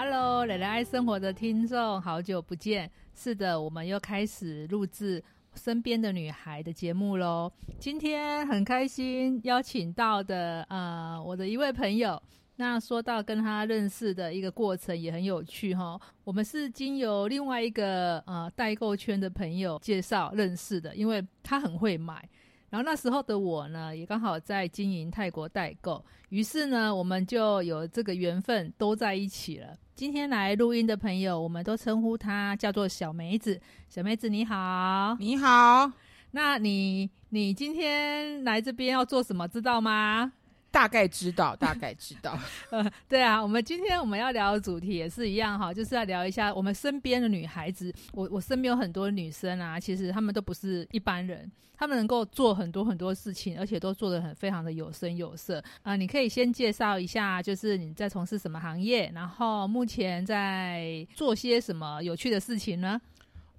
Hello，蕾蕾爱生活的听众，好久不见。是的，我们又开始录制身边的女孩的节目喽。今天很开心邀请到的呃，我的一位朋友。那说到跟他认识的一个过程也很有趣哈。我们是经由另外一个呃代购圈的朋友介绍认识的，因为他很会买。然后那时候的我呢，也刚好在经营泰国代购，于是呢，我们就有这个缘分都在一起了。今天来录音的朋友，我们都称呼他叫做小梅子。小梅子你好，你好。那你你今天来这边要做什么？知道吗？大概知道，大概知道。呃，对啊，我们今天我们要聊的主题也是一样哈，就是要聊一下我们身边的女孩子。我我身边有很多女生啊，其实她们都不是一般人，她们能够做很多很多事情，而且都做得很非常的有声有色啊。你可以先介绍一下，就是你在从事什么行业，然后目前在做些什么有趣的事情呢？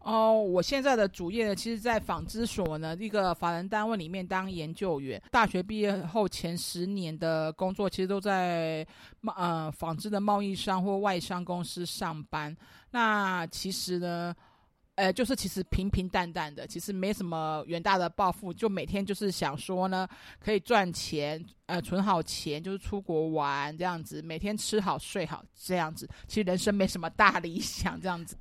哦，我现在的主业呢，其实，在纺织所呢一个法人单位里面当研究员。大学毕业后前十年的工作，其实都在贸呃纺织的贸易商或外商公司上班。那其实呢，呃，就是其实平平淡淡的，其实没什么远大的抱负，就每天就是想说呢，可以赚钱，呃，存好钱，就是出国玩这样子，每天吃好睡好这样子。其实人生没什么大理想这样子。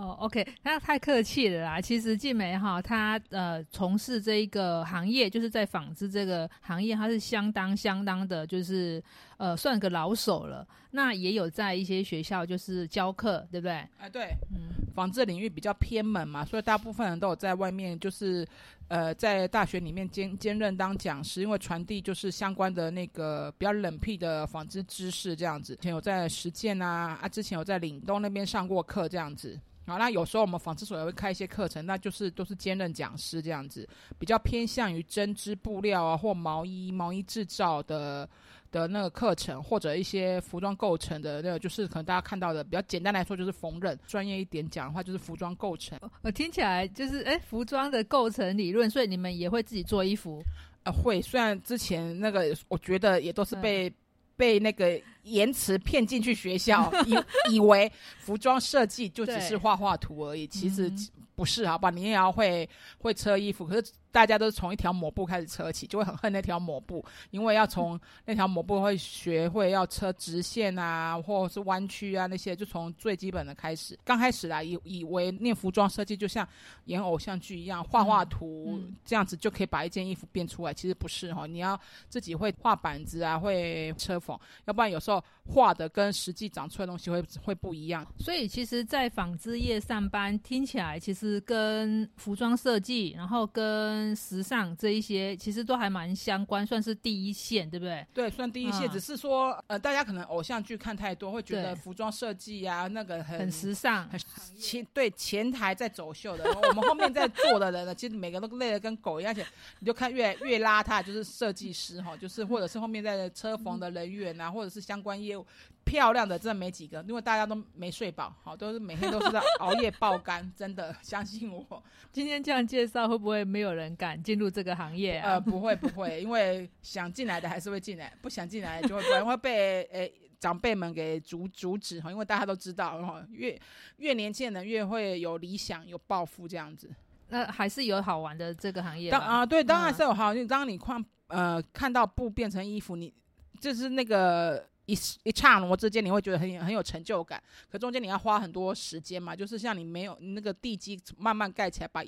哦，OK，那太客气了啦。其实静美哈，她呃从事这一个行业，就是在纺织这个行业，她是相当相当的，就是呃算个老手了。那也有在一些学校就是教课，对不对？哎，对，嗯，纺织领域比较偏门嘛，所以大部分人都有在外面，就是呃在大学里面兼兼任当讲师，因为传递就是相关的那个比较冷僻的纺织知识这样子。前有在实践啊，啊，之前有在岭东那边上过课这样子。好，那有时候我们纺织所也会开一些课程，那就是都是兼任讲师这样子，比较偏向于针织布料啊或毛衣、毛衣制造的的那个课程，或者一些服装构成的那个，就是可能大家看到的比较简单来说就是缝纫，专业一点讲的话就是服装构成。我听起来就是哎，服装的构成理论，所以你们也会自己做衣服？呃，会，虽然之前那个我觉得也都是被。被那个言辞骗进去学校，以以为服装设计就只是画画图而已，其实不是，好吧？你也要会会车衣服，可是。大家都是从一条抹布开始车起，就会很恨那条抹布，因为要从那条抹布会学会要车直线啊，或者是弯曲啊那些，就从最基本的开始。刚开始啊，以以为念服装设计就像演偶像剧一样，画画图这样子就可以把一件衣服变出来，其实不是哈，你要自己会画板子啊，会车缝，要不然有时候画的跟实际长出来的东西会会不一样。所以其实，在纺织业上班，听起来其实跟服装设计，然后跟跟时尚这一些其实都还蛮相关，算是第一线，对不对？对，算第一线。只是说，呃，大家可能偶像剧看太多，会觉得服装设计呀那个很很时尚，很前对前台在走秀的，我们后面在做的人呢，其实每个都累得跟狗一样。而且你就看越越邋遢，就是设计师哈，就是或者是后面在车缝的人员啊，或者是相关业务。漂亮的真的没几个，因为大家都没睡饱，好，都是每天都是在熬夜爆肝，真的 相信我。今天这样介绍，会不会没有人敢进入这个行业啊？呃，不会不会，因为想进来的还是会进来，不想进来就会可能会被诶长辈们给阻阻止哈。因为大家都知道哈，越越年轻人越会有理想、有抱负这样子。那还是有好玩的这个行业。当啊，对，当然是有好。因为当你看呃看到布变成衣服，你就是那个。一一刹那之间，你会觉得很很有成就感。可中间你要花很多时间嘛，就是像你没有那个地基慢慢盖起来，把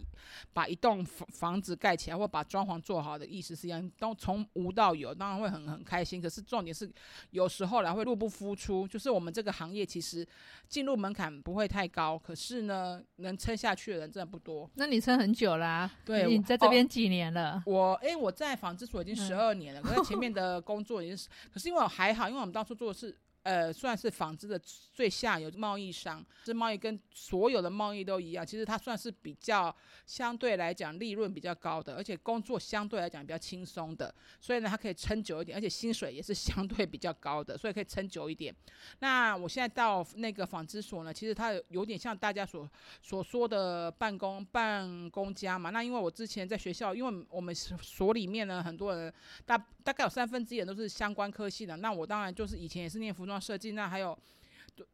把一栋房房子盖起来，或把装潢做好的意思是一样。都从无到有，当然会很很开心。可是重点是，有时候来会入不敷出。就是我们这个行业其实进入门槛不会太高，可是呢，能撑下去的人真的不多。那你撑很久啦，对，你在这边几年了？我哎，我在纺织所已经十二年了，可是前面的工作已经是，可是因为我还好，因为我们当初。做做事呃，算是纺织的最下游贸易商，这贸易跟所有的贸易都一样。其实它算是比较相对来讲利润比较高的，而且工作相对来讲比较轻松的，所以呢，它可以撑久一点，而且薪水也是 相对比较高的，所以可以撑久一点。那我现在到那个纺织所呢，其实它有点像大家所所说的办公办公家嘛。那因为我之前在学校，因为我们所里面呢，很多人大大概有三分之一人都是相关科系的，那我当然就是以前也是念服装。设计那还有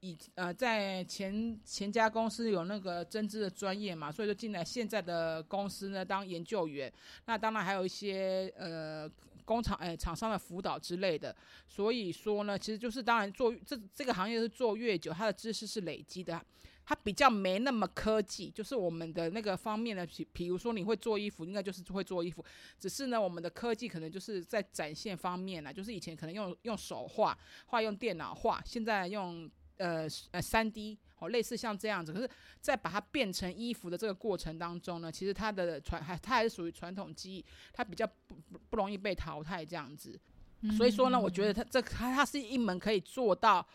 以呃在前前家公司有那个针织的专业嘛，所以就进来现在的公司呢当研究员。那当然还有一些呃工厂哎厂商的辅导之类的。所以说呢，其实就是当然做这这个行业是做越久，它的知识是累积的。它比较没那么科技，就是我们的那个方面的，比比如说你会做衣服，应该就是会做衣服，只是呢，我们的科技可能就是在展现方面呢，就是以前可能用用手画，画用电脑画，现在用呃呃三 D 哦，类似像这样子，可是，在把它变成衣服的这个过程当中呢，其实它的传还它还是属于传统技艺，它比较不不不容易被淘汰这样子，所以说呢，我觉得它这它它是一门可以做到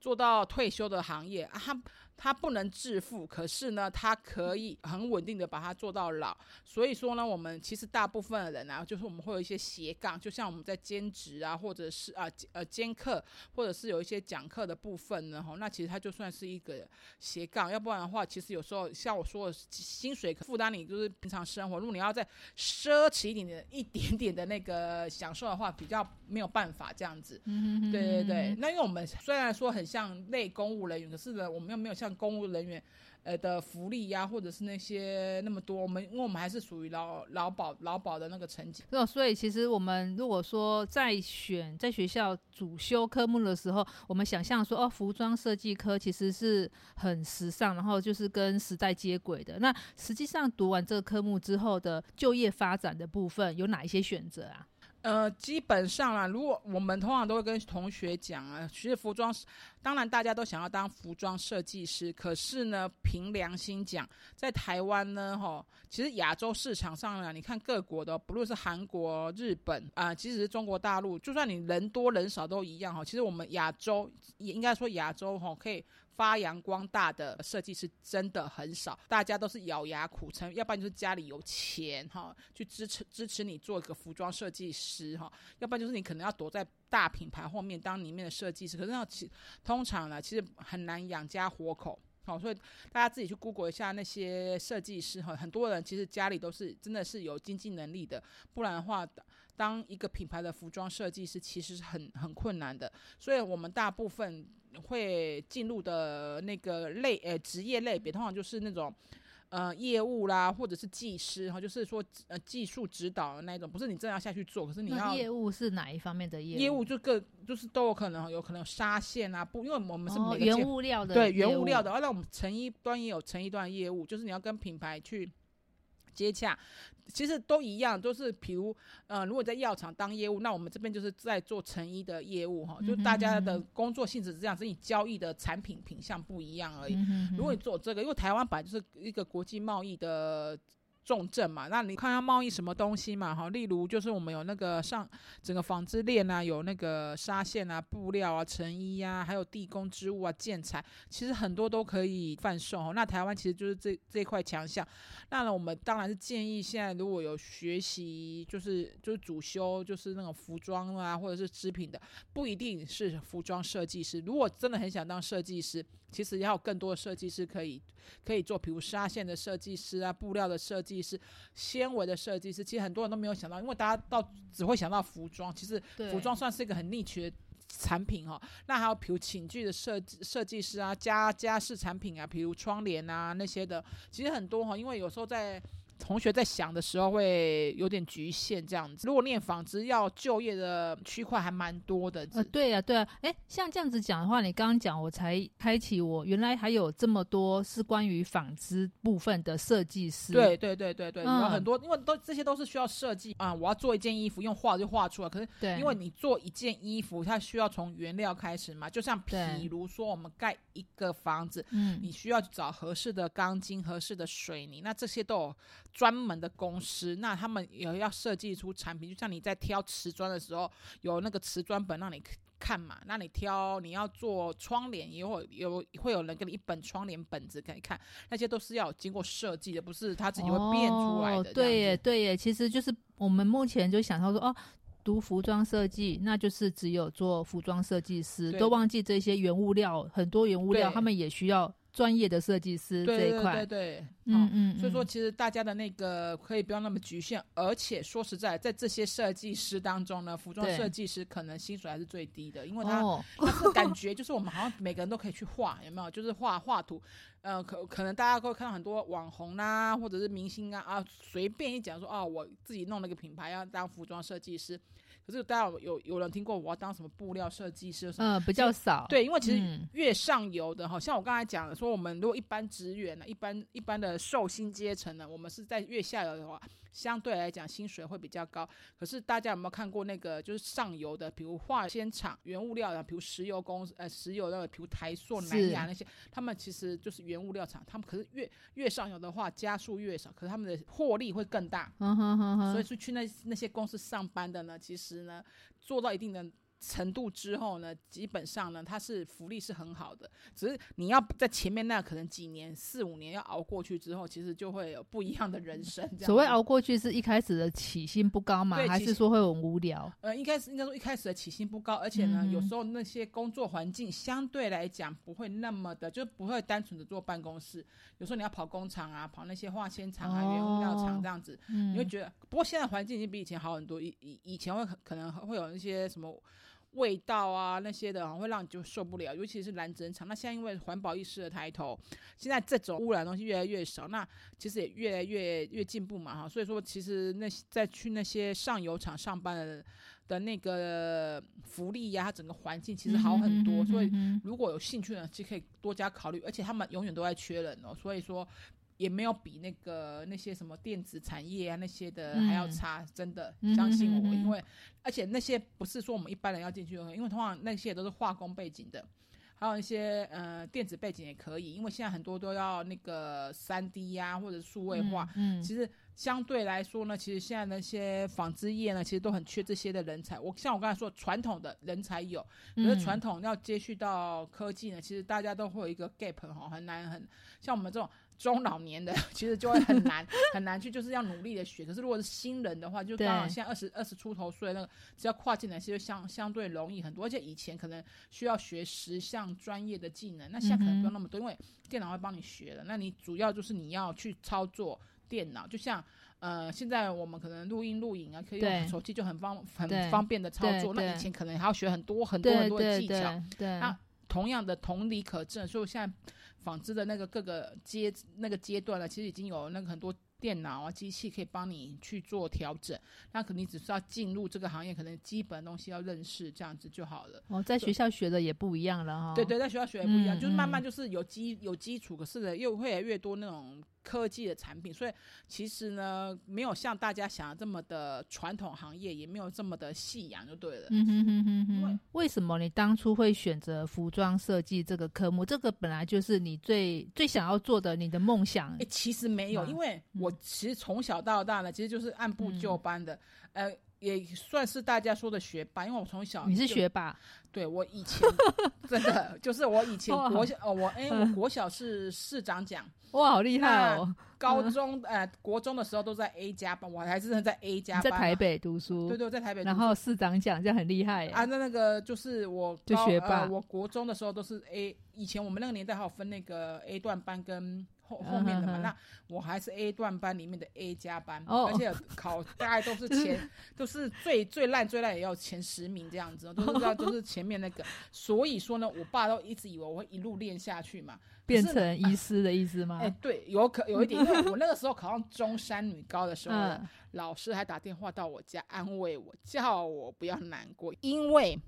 做到退休的行业啊，它。它不能致富，可是呢，他可以很稳定的把它做到老。所以说呢，我们其实大部分的人啊，就是我们会有一些斜杠，就像我们在兼职啊，或者是啊呃兼课，或者是有一些讲课的部分呢，哈，那其实它就算是一个斜杠。要不然的话，其实有时候像我说的，薪水负担你就是平常生活，如果你要再奢侈一点点、一点点的那个享受的话，比较没有办法这样子。嗯对对对。那因为我们虽然说很像类公务人员，可是呢，我们又没有像公务人员，呃的福利呀，或者是那些那么多，我们因为我们还是属于劳劳保劳保的那个层级。那所以其实我们如果说在选在学校主修科目的时候，我们想象说哦，服装设计科其实是很时尚，然后就是跟时代接轨的。那实际上读完这个科目之后的就业发展的部分有哪一些选择啊？呃，基本上啦，如果我们通常都会跟同学讲啊，其实服装，当然大家都想要当服装设计师，可是呢，凭良心讲，在台湾呢，哈，其实亚洲市场上呢，你看各国的，不论是韩国、日本啊，即使是中国大陆，就算你人多人少都一样哈。其实我们亚洲也应该说亚洲哈，可以。发扬光大的设计师真的很少，大家都是咬牙苦撑，要不然就是家里有钱哈，去支持支持你做一个服装设计师哈，要不然就是你可能要躲在大品牌后面当里面的设计师，可是那其通常呢，其实很难养家活口，好，所以大家自己去 Google 一下那些设计师哈，很多人其实家里都是真的是有经济能力的，不然的话。当一个品牌的服装设计师其实是很很困难的，所以我们大部分会进入的那个类呃职业类别，通常就是那种呃业务啦，或者是技师哈，就是说呃技术指导的那种，不是你真的要下去做，可是你要业务是哪一方面的业务？业务就各就是都有可能，有可能有纱线啊，不，因为我们是原物料的，对原物料的，而且我们成衣端也有成衣端业务，就是你要跟品牌去接洽。其实都一样，都是比如，呃，如果在药厂当业务，那我们这边就是在做成衣的业务哈，就大家的工作性质是这样，是你交易的产品品相不一样而已。如果你做这个，因为台湾本来就是一个国际贸易的。重症嘛，那你看要贸易什么东西嘛？哈，例如就是我们有那个上整个纺织链啊，有那个纱线啊、布料啊、成衣啊，还有地宫织物啊、建材，其实很多都可以贩售。那台湾其实就是这这块强项。那呢，我们当然是建议现在如果有学习，就是就是主修就是那种服装啊，或者是织品的，不一定是服装设计师。如果真的很想当设计师，其实要有更多的设计师可以可以做，比如纱线的设计师啊，布料的设计师，纤维的设计师。其实很多人都没有想到，因为大家到只会想到服装，其实服装算是一个很 niche 的产品哈。那还有比如寝具的设设计师啊，家家饰产品啊，比如窗帘啊那些的，其实很多哈。因为有时候在同学在想的时候会有点局限这样子。如果念纺织要就业的区块还蛮多的。呃，对啊，对啊。哎，像这样子讲的话，你刚刚讲，我才开启我原来还有这么多是关于纺织部分的设计师。对对对对对，有很多，因为都这些都是需要设计啊。我要做一件衣服，用画就画出来。可是，因为你做一件衣服，它需要从原料开始嘛。就像比如说，我们盖一个房子，嗯，你需要找合适的钢筋、合适的水泥，那这些都有。专门的公司，那他们也要设计出产品，就像你在挑瓷砖的时候，有那个瓷砖本让你看嘛。那你挑你要做窗帘，也会有会有人给你一本窗帘本子给你看，那些都是要经过设计的，不是他自己会变出来的。对耶，对耶，其实就是我们目前就想到说，哦，读服装设计，那就是只有做服装设计师，都忘记这些原物料，很多原物料他们也需要。专业的设计师这一块，对对对，嗯嗯，所以说其实大家的那个可以不要那么局限，而且说实在，在这些设计师当中呢，服装设计师可能薪水还是最低的，因为他感觉就是我们好像每个人都可以去画，有没有？就是画画图，呃，可可能大家会看到很多网红啦，或者是明星啊啊，随便一讲说哦，我自己弄了个品牌要当服装设计师。可是大家有有人听过我要当什么布料设计师？嗯，比较少。对，因为其实越上游的，哈，像我刚才讲的，说我们如果一般职员呢，一般一般的寿星阶层呢，我们是在越下游的话。相对来讲，薪水会比较高。可是大家有没有看过那个就是上游的，比如化纤厂、原物料的，比如石油公司，呃，石油那个，比如台塑、南亚那些，他们其实就是原物料厂。他们可是越越上游的话，加速越少，可是他们的获利会更大。嗯哼哼哼。所以说去那那些公司上班的呢，其实呢，做到一定的。程度之后呢，基本上呢，它是福利是很好的，只是你要在前面那可能几年四五年要熬过去之后，其实就会有不一样的人生。所谓熬过去是一开始的起薪不高嘛，还是说会很无聊？呃，应该是应该说一开始的起薪不高，而且呢，有时候那些工作环境相对来讲不会那么的，就不会单纯的坐办公室，有时候你要跑工厂啊，跑那些化纤厂啊、原物料厂这样子，你会觉得。不过现在环境已经比以前好很多，以以以前会可能会有那些什么。味道啊那些的，会让你就受不了，尤其是蓝针厂。那现在因为环保意识的抬头，现在这种污染东西越来越少，那其实也越来越越进步嘛哈。所以说，其实那在去那些上游厂上班的的那个福利呀，它整个环境其实好很多。所以如果有兴趣呢，其实可以多加考虑。而且他们永远都在缺人哦，所以说。也没有比那个那些什么电子产业啊那些的还要差，真的相信我，因为而且那些不是说我们一般人要进去，因为通常那些都是化工背景的，还有一些呃电子背景也可以，因为现在很多都要那个三 D 呀或者数位化，嗯，其实相对来说呢，其实现在那些纺织业呢，其实都很缺这些的人才。我像我刚才说，传统的人才有，可是传统要接续到科技呢，其实大家都会有一个 gap 哈，很难很像我们这种。中老年的 其实就会很难 很难去，就是要努力的学。可是如果是新人的话，就刚好现在二十二十出头岁那个，只要跨进来，其实相相对容易很多。而且以前可能需要学十项专业的技能，那现在可能不用那么多，因为电脑会帮你学了。那你主要就是你要去操作电脑，就像呃，现在我们可能录音录影啊，可以用手机就很方很方便的操作。那以前可能还要学很多很多很多的技巧。对那同样的同理可证，所以现在。纺织的那个各个阶那个阶段了，其实已经有那个很多电脑啊机器可以帮你去做调整。那可能你只是要进入这个行业，可能基本东西要认识这样子就好了。哦，在学校学的也不一样了哈。对对，在学校学也不一样，就是慢慢就是有基有基础，可是呢又会越来越多那种。科技的产品，所以其实呢，没有像大家想的这么的传统行业，也没有这么的夕阳，就对了。嗯哼哼哼哼。为什么你当初会选择服装设计这个科目？这个本来就是你最最想要做的，你的梦想。哎，其实没有，因为我其实从小到大呢，其实就是按部就班的，呃。也算是大家说的学霸，因为我从小你是学霸，对我以前 真的就是我以前国小哦，我哎，我国小是市长奖，哇，好厉害哦！高中呃，国中的时候都在 A 加班，我还是在 A 加班，在台北读书，对对，在台北，然后市长奖这样很厉害啊。那那个就是我就学霸，我国中的时候都是 A，以前我们那个年代还有分那个 A 段班跟。后后面的嘛，那我还是 A 段班里面的 A 加班，而且考大概都 是前，都是最最烂最烂也要前十名这样子，都是都是前面那个。所以说呢，我爸都一直以为我会一路练下去嘛，变成医师的意思吗？哎，对，有可有一点，因为我那个时候考上中山女高的时候，老师还打电话到我家安慰我，叫我不要难过，因为。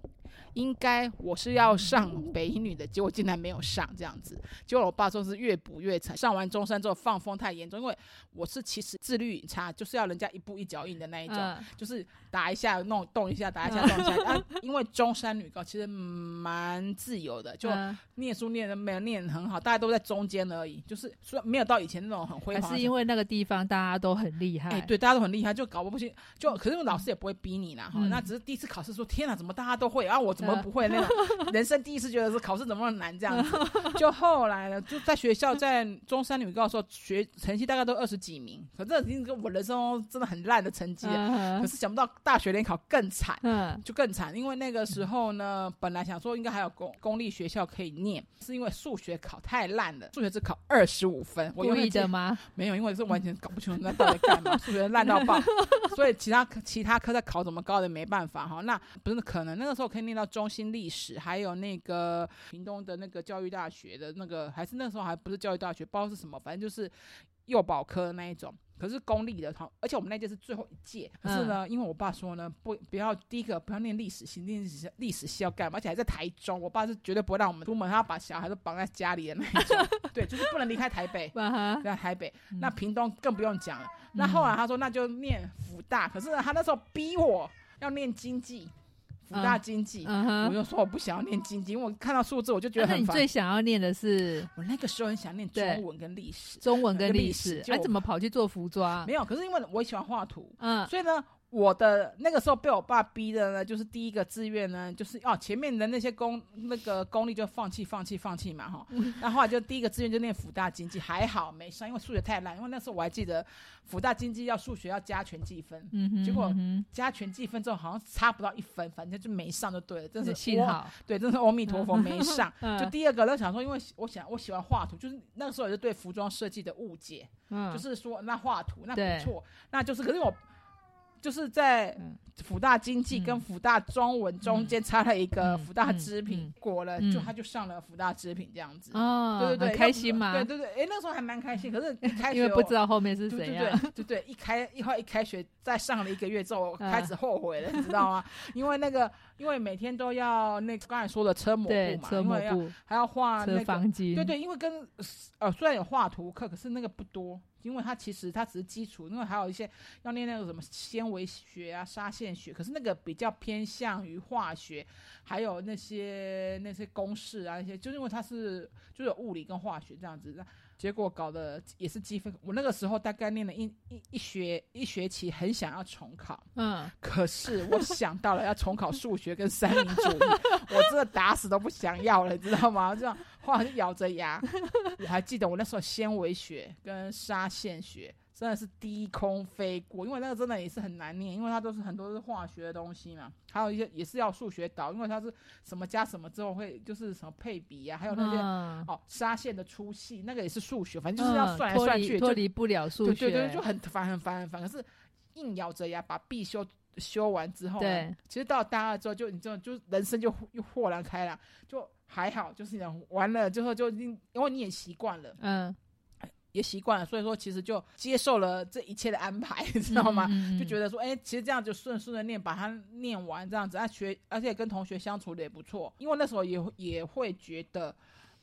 应该我是要上北一女的，结果竟然没有上这样子。结果我爸说是越补越惨，上完中山之后放风太严重，因为我是其实自律差，就是要人家一步一脚印的那一种，就是打一下弄动一下，打一下 动一下。啊，因为中山女高其实蛮自由的，就念书念的没有念很好，大家都在中间而已，就是说没有到以前那种很辉煌。是因为那个地方大家都很厉害，哎，对，大家都很厉害，就搞不不行，就可是老师也不会逼你啦，哈。那只是第一次考试说天哪，怎么大家都会，然后我。怎么不会那种？人生第一次觉得是考试怎么那么难这样子。就后来呢，就在学校，在中山女高的时候，学成绩大概都二十几名，可这已经跟我人生中真的很烂的成绩了。可是想不到大学联考更惨，就更惨，因为那个时候呢，本来想说应该还有公公立学校可以念，是因为数学考太烂了，数学只考二十五分。故意的吗？没有，因为是完全搞不清楚那到底干嘛，数学烂到爆，所以其他其他科在考怎么高的没办法哈。那不是可能，那个时候可以念到中心历史，还有那个屏东的那个教育大学的那个，还是那时候还不是教育大学，不知道是什么，反正就是幼保科那一种。可是公立的，而且我们那届是最后一届。可是呢，因为我爸说呢，不不要第一个不要念历史系，历史历史系要干嘛？而且还在台中，我爸是绝对不会让我们出门，他要把小孩都绑在家里的那一种。对，就是不能离开台北，在台北。那屏东更不用讲了。那后来他说，那就念福大。可是他那时候逼我要念经济。福大经济，我就说我不想要念经济，因为我看到数字我就觉得很烦。你最想要念的是？我那个时候很想念中文跟历史，中文跟历史。哎，怎么跑去做服装？没有，可是因为我喜欢画图，嗯，所以呢。我的那个时候被我爸逼的呢，就是第一个志愿呢，就是哦前面的那些功那个功力就放弃放弃放弃嘛哈，然后来就第一个志愿就念福大经济，还好没上，因为数学太烂，因为那时候我还记得福大经济要数学要加权计分，结果加权计分之后好像差不到一分，反正就没上就对了，真是幸好，对，真是阿弥陀佛没上。就第二个就想说，因为我想我喜欢画图，就是那个时候也是对服装设计的误解，就是说那画图那不错，那就是可是我。就是在福大经济跟福大中文中间插了一个福大织品，过了就他就上了福大织品这样子，哦，对对对，开心吗？对对对，哎，那时候还蛮开心。可是一开 学因为不知道后面是谁样，对对对，一开一会一开学，再上了一个月之后开始后悔了，你知道吗？因为那个因为每天都要那刚才说的车模布嘛，车模布还要画那个，对对，因为跟呃虽然有画图课，可是那个不多。因为它其实它只是基础，因为还有一些要练那个什么纤维学啊、纱线学，可是那个比较偏向于化学，还有那些那些公式啊，那些，就因为它是就有物理跟化学这样子。结果搞得也是积分。我那个时候大概念了一一一学一学期，很想要重考。嗯。可是我想到了要重考数学跟三民主义，我真的打死都不想要了，你知道吗？这样后来就咬着牙。我还记得我那时候纤维学跟纱线学。真的是低空飞过，因为那个真的也是很难念，因为它都是很多是化学的东西嘛，还有一些也是要数学导，因为它是什么加什么之后会就是什么配比啊，还有那些哦纱线的粗细，那个也是数学，反正就是要算来算去，脱离不了数学，对对对，就很烦很烦很烦。可是硬咬着牙把必修修完之后，对，其实到大二之后就你这种，就人生就又豁然开朗，就还好，就是讲完了之后就因因为你也习惯了，嗯。也习惯了，所以说其实就接受了这一切的安排，你知道吗？就觉得说，哎，其实这样就顺顺的念，把它念完这样子，啊学，而且跟同学相处的也不错。因为那时候也也会觉得，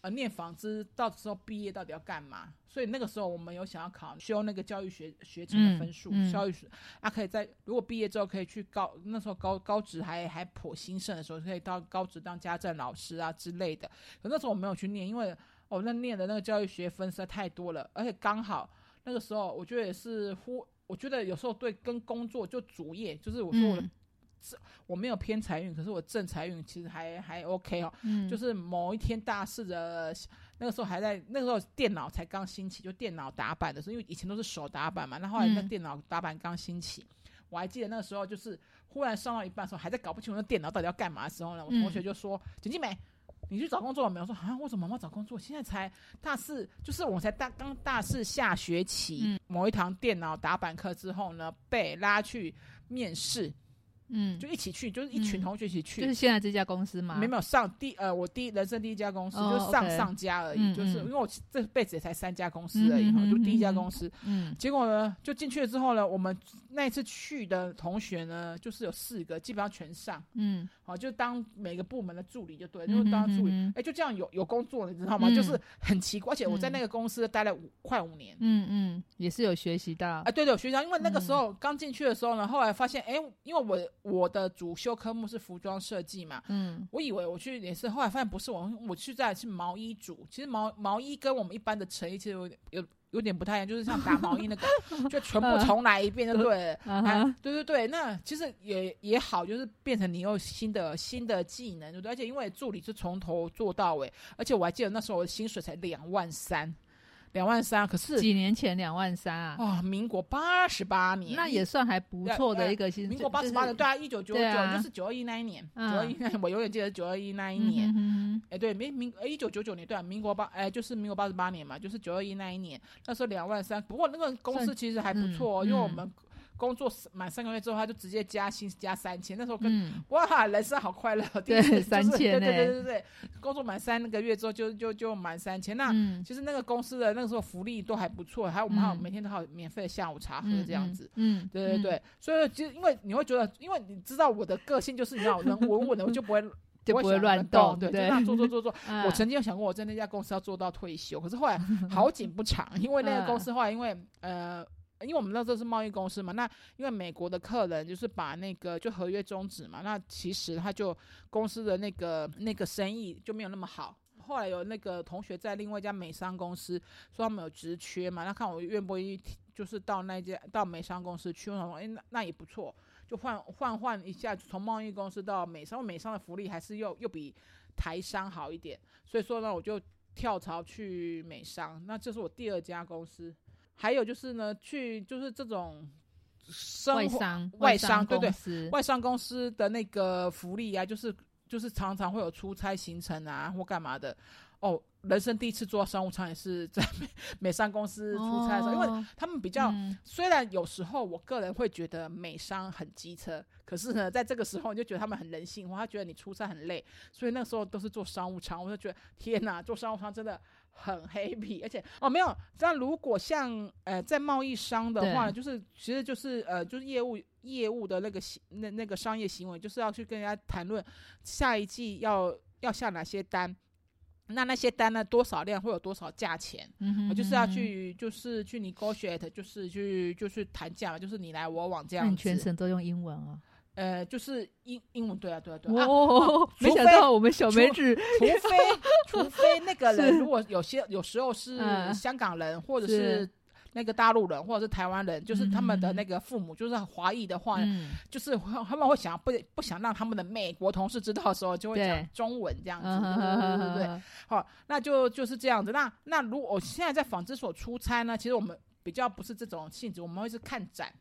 呃，念纺织到时候毕业到底要干嘛？所以那个时候我们有想要考修那个教育学学程的分数，教育学，啊，可以在如果毕业之后可以去高，那时候高高职还还颇兴盛的时候，可以到高职当家政老师啊之类的。可那时候我没有去念，因为。我那念的那个教育学分实在太多了，而且刚好那个时候，我觉得也是忽，我觉得有时候对跟工作就主业，就是我说我的，我没有偏财运，可是我正财运其实还还 OK 哦，就是某一天大四的那个时候还在那个时候电脑才刚兴起，就电脑打板的时候，因为以前都是手打板嘛，那后来那电脑打板刚兴起，我还记得那个时候就是忽然上到一半的时候，还在搞不清楚那电脑到底要干嘛的时候呢，我同学就说：“简静美。”你去找工作了没有？说啊，为什么妈妈找工作？现在才大四，就是我才大刚大四下学期，某一堂电脑打板课之后呢，被拉去面试。嗯，就一起去，就是一群同学一起去。就是现在这家公司吗？没有上第呃，我第一人生第一家公司，就上上家而已。就是因为我这辈子也才三家公司而已哈，就第一家公司。嗯，结果呢，就进去了之后呢，我们那一次去的同学呢，就是有四个，基本上全上。嗯，好，就当每个部门的助理就对，就当助理。哎，就这样有有工作，你知道吗？就是很奇怪，而且我在那个公司待了五快五年。嗯嗯，也是有学习到。啊，对对，有学习到，因为那个时候刚进去的时候呢，后来发现，哎，因为我。我的主修科目是服装设计嘛，嗯，我以为我去也是，后来发现不是我，我去在是毛衣组。其实毛毛衣跟我们一般的成衣其实有点有有点不太一样，就是像打毛衣那个，就全部重来一遍就对了。嗯哎哼，对对对，那其实也也好，就是变成你有新的新的技能，对不对？而且因为助理是从头做到尾，而且我还记得那时候我的薪水才两万三，两万三，可是几年前两万三啊，哦、民国八十八年，那也算还不错的一个薪，民国八十八年，对啊，一九九九就是九二一那一年，九嗯二一那我永远记得九二一那一一年。嗯哎、对，民民一九九九年，对啊，民国八，哎、就是民国八十八年嘛，就是九二一那一年，那时候两万三。不过那个公司其实还不错、因为我们工作满三个月之后，他就直接加薪加三千。那时候跟、嗯，哇，人生好快乐，第对一次就是三千对对欸对对对，工作满三个月之后就就就满三千。那、嗯其实那个公司的那个时候福利都还不错，还有我们还有嗯每天都还有免费的下午茶喝嗯这样子。，嗯，嗯对对，对，所以就因为你会觉得，因为你知道我的个性就是你知道能稳稳的，我就不会 就不会乱动，动，对，就这对，样做做做做。嗯我曾经有想过，我在那家公司要做到退休，可是后来好景不长，因为那个公司后来因为呃。因为我们那时候是贸易公司嘛，那因为美国的客人就是把那个就合约终止嘛，那其实他就公司的那个那个生意就没有那么好。后来有那个同学在另外一家美商公司说他们有职缺嘛，那看我愿不愿意，就是到那家到美商公司去，我想说，哎、那那也不错，就换换换一下，从贸易公司到美商，美商的福利还是又又比台商好一点，所以说呢，我就跳槽去美商，那这是我第二家公司。还有就是呢，去就是这种生活外商外商对对外商公司的那个福利啊，就是就是常常会有出差行程啊，或干嘛的。哦，人生第一次坐商务舱也是在美美商公司出差的时候，因为哦他们比较嗯虽然有时候我个人会觉得美商很机车，可是呢，在这个时候你就觉得他们很人性化，他觉得你出差很累，所以那时候都是坐商务舱，我就觉得天哪，坐商务舱真的很 happy，而且哦没有，但如果像呃在贸易商的话，就是其实就是呃就是业务业务的那个行那那个商业行为，就是要去跟人家谈论下一季要要下哪些单。那那些单呢？多少量会有多少价钱？嗯哼我就是要去，就是去 negotiate，就是去就是谈价，就是你来我往这那你样子。全程都用英文啊？呃，就是英英文，对啊，对啊，对啊。啊哦，没想到我们小梅子除非除非那个人如果有些有时候是嗯香港人，或者是是那个大陆人，或者是台湾人，就是他们的嗯那个父母就是华裔的话，嗯就是他们会想不不想让他们的美国同事知道的时候，就会讲中文这样子。嗯对对。好，那就就是这样子。那那如果我现在在纺织所出差呢，其实我们比较不是这种性质，我们会是看展。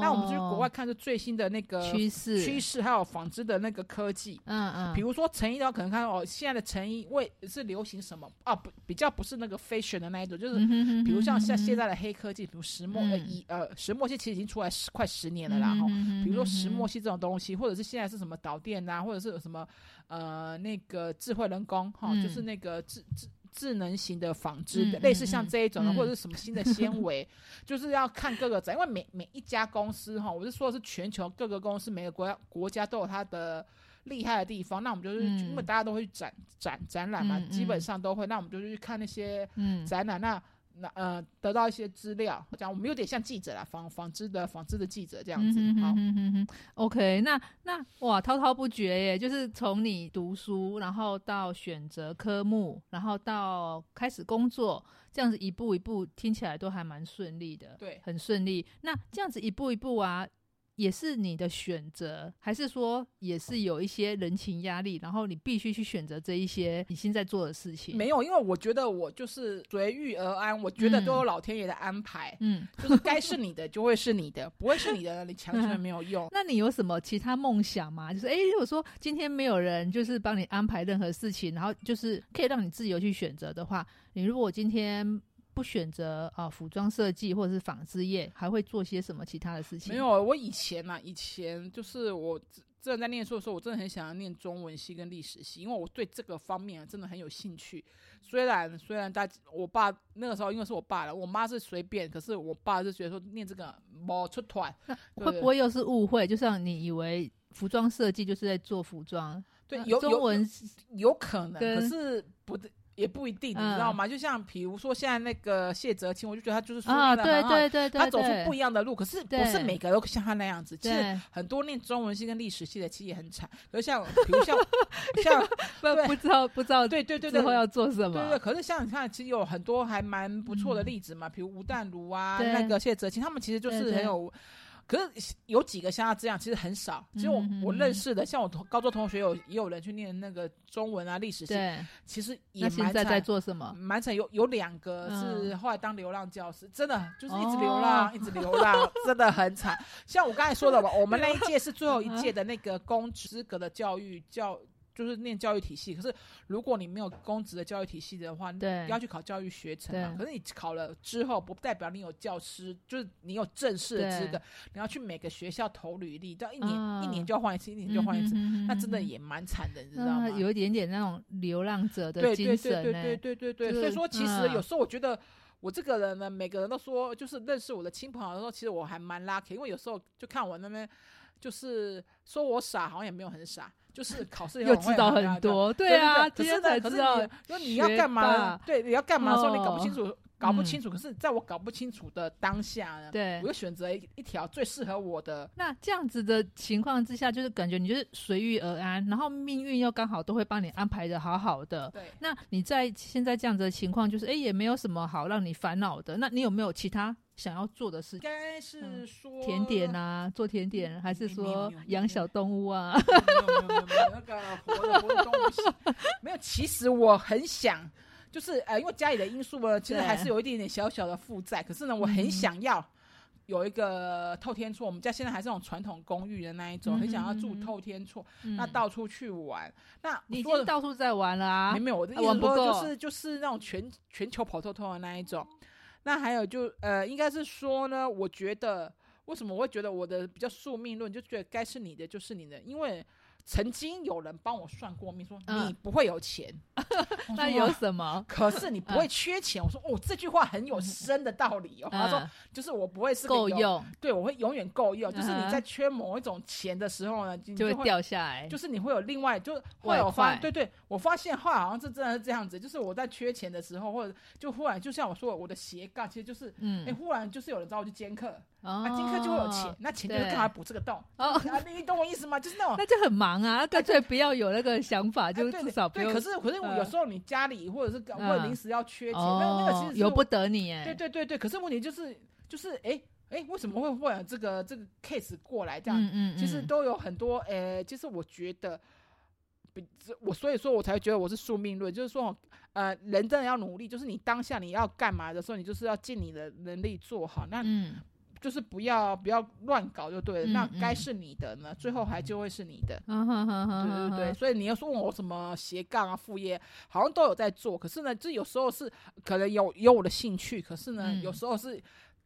那我们就是国外看是最新的那个哦趋势趋势，还有纺织的那个科技。嗯嗯，比如说成衣的话，可能看哦，现在的成衣为是流行什么啊？不，比较不是那个 fashion 的那一种，就是比如像像现在的黑科技，比如石墨呃一呃石墨烯其实已经出来十快十年了啦哈。比如说石墨烯这种东西，或者是现在是什么导电啊，或者是有什么呃那个智慧人工哈，嗯就是那个智智智能型的纺织的，嗯类似像这一种的，嗯。或者是什么新的纤维，就是要看各个展，因为每每一家公司哈，我是说的是全球各个公司每个国家国家都有它的。厉害的地方，那我们就是、嗯。因为大家都会去展展展览嘛，嗯基本嗯上都会，那我们就去看那些嗯。展览，那那呃得到一些资料，这样我们有点像记者啦，纺纺织的纺织的记者这样子。好，嗯哼哼 OK，那那哇，滔滔不绝耶！就是从你读书，然后到选择科目，然后到开始工作，这样子一步一步听起来都还蛮顺利的，对很顺利。那这样子一步一步啊，也是你的选择，还是说也是有一些人情压力，然后你必须去选择这一些你现在做的事情？没有，因为我觉得我就是随遇而安，我觉得都有老天爷的安排，嗯，就是该是你的就会是你的，不会是你的，你强求也没有用。那你有什么其他梦想吗？就是诶，如果说今天没有人就是帮你安排任何事情，然后就是可以让你自由去选择的话，你如果今天不选择啊、服装设计或者是纺织业，还会做些什么其他的事情？没有，我以前嘛，以前就是我真的在念书的时候，我真的很想要念中文系跟历史系，因为我对这个方面、啊、真的很有兴趣。虽然虽然大我爸那个时候因为是我爸了，我妈是随便，可是我爸是觉得说念这个没出团，会不会又是误会？就像你以为服装设计就是在做服装，对，有有中文有可能，可是不对。也不一定，你嗯知道吗？就像比如说现在那个谢哲清，我就觉得他就是说啊，对念的很好，对对对，他走出不一样的路。可是不是每个都像他那样子，其实，很多念中文系跟历史系的其实也很惨。可是像比如 像像不不知道不知道对对对对之后要做什么，对对，可是像你看，其实有很多还蛮不错的例子嘛，比如吴淡如啊，那个谢哲清，他们其实就是很有。可是有几个像他这样，其实很少。其实我、我认识的，像我同高中同学有也有人去念那个中文啊、历史系，其实也那现蛮在在惨。做什么？蛮惨，有有两个嗯是后来当流浪教师，真的就是一直哦流浪，一直流浪，真的很惨。像我刚才说的吧，我们那一届是最后一届的那个公职资格的教育教，就是念教育体系。可是如果你没有公职的教育体系的话，对要去考教育学程可是你考了之后，不代表你有教师，就是你有正式的资格，你要去每个学校投履历，到一年、啊一年就要换一次，一年就换一次，嗯那真的也蛮惨的，你知道吗？嗯有一点点那种流浪者的对对精神呢对对对对对所以说其实嗯有时候我觉得我这个人呢，每个人都说就是认识我的亲朋好友说，其实我还蛮 lucky，因为有时候就看我那边就是说我傻，好像也没有很傻，就是考试也又知道很很多，对啊，可今天是才知道你说你要干嘛？对，你要干嘛的时候你搞不哦清楚，搞不清楚。可是在我搞不清楚的当下呢，对我就选择一一条最适合我的。那这样子的情况之下，就是感觉你就是随遇而安，然后命运又刚好都会帮你安排的好好的。对，那你在现在这样子的情况，就是哎也没有什么好让你烦恼的。那你有没有其他想要做的事应？该是说甜点啊，做甜点，还是说养小动物啊？没有没有没有那个活的活的动物系没有。其实我很想，就是呃，因为家里的因素呢，其实对还是有一点点小小的负债。可是呢，我很嗯想要有一个透天厝。我们家现在还是那种传统公寓的那一种，嗯很想要住透天厝，嗯那到处去玩。那你已经到处在玩了啊没？没有，我的意啊思说就是就是那种全全球跑透透的那一种。那还有就呃，应该是说呢，我觉得为什么我会觉得我的比较宿命论，就觉得该是你的就是你的，因为曾经有人帮我算过命，说嗯你不会有钱，那有什么？可是你不会缺钱。我说哦，这句话很有深的道理哦。他说嗯就是我不会是个，够用对我会永远够用。就是你在缺某一种钱的时候呢，你就会会掉下来。就是你会有另外，就后来外我发，对对，我发现后来好像是真的是这样子，就是我在缺钱的时候，或者就忽然就像我说的，我的斜杠其实就是嗯，哎、嗯，忽然就是有人找我去兼课，哦那兼课就会有钱，那钱就是对干嘛补这个洞？哦，你懂我意思吗？就是那种。那就很忙啊，干脆不要有那个想法，就至少不对，用。可是可是有时候你家里或者是干嗯或临时要缺钱，那那个其实由不得你哎。对对对对，可是问题就是就是哎哎，为什么会会有这个这个 case 过来这样？嗯嗯，嗯其实都有很多，呃，其实我觉得，我所以说我才觉得我是宿命论，就是说，呃，人真的要努力，就是你当下你要干嘛的时候，你就是要尽你的能力做好，那嗯就是不要不要乱搞就对了。那该是你的呢，最后还就会是你的。嗯哼哼哼对对对，所以你要说问我什么斜杠啊、副业，好像都有在做。可是呢，这有时候是可能有有我的兴趣，可是呢，嗯有时候是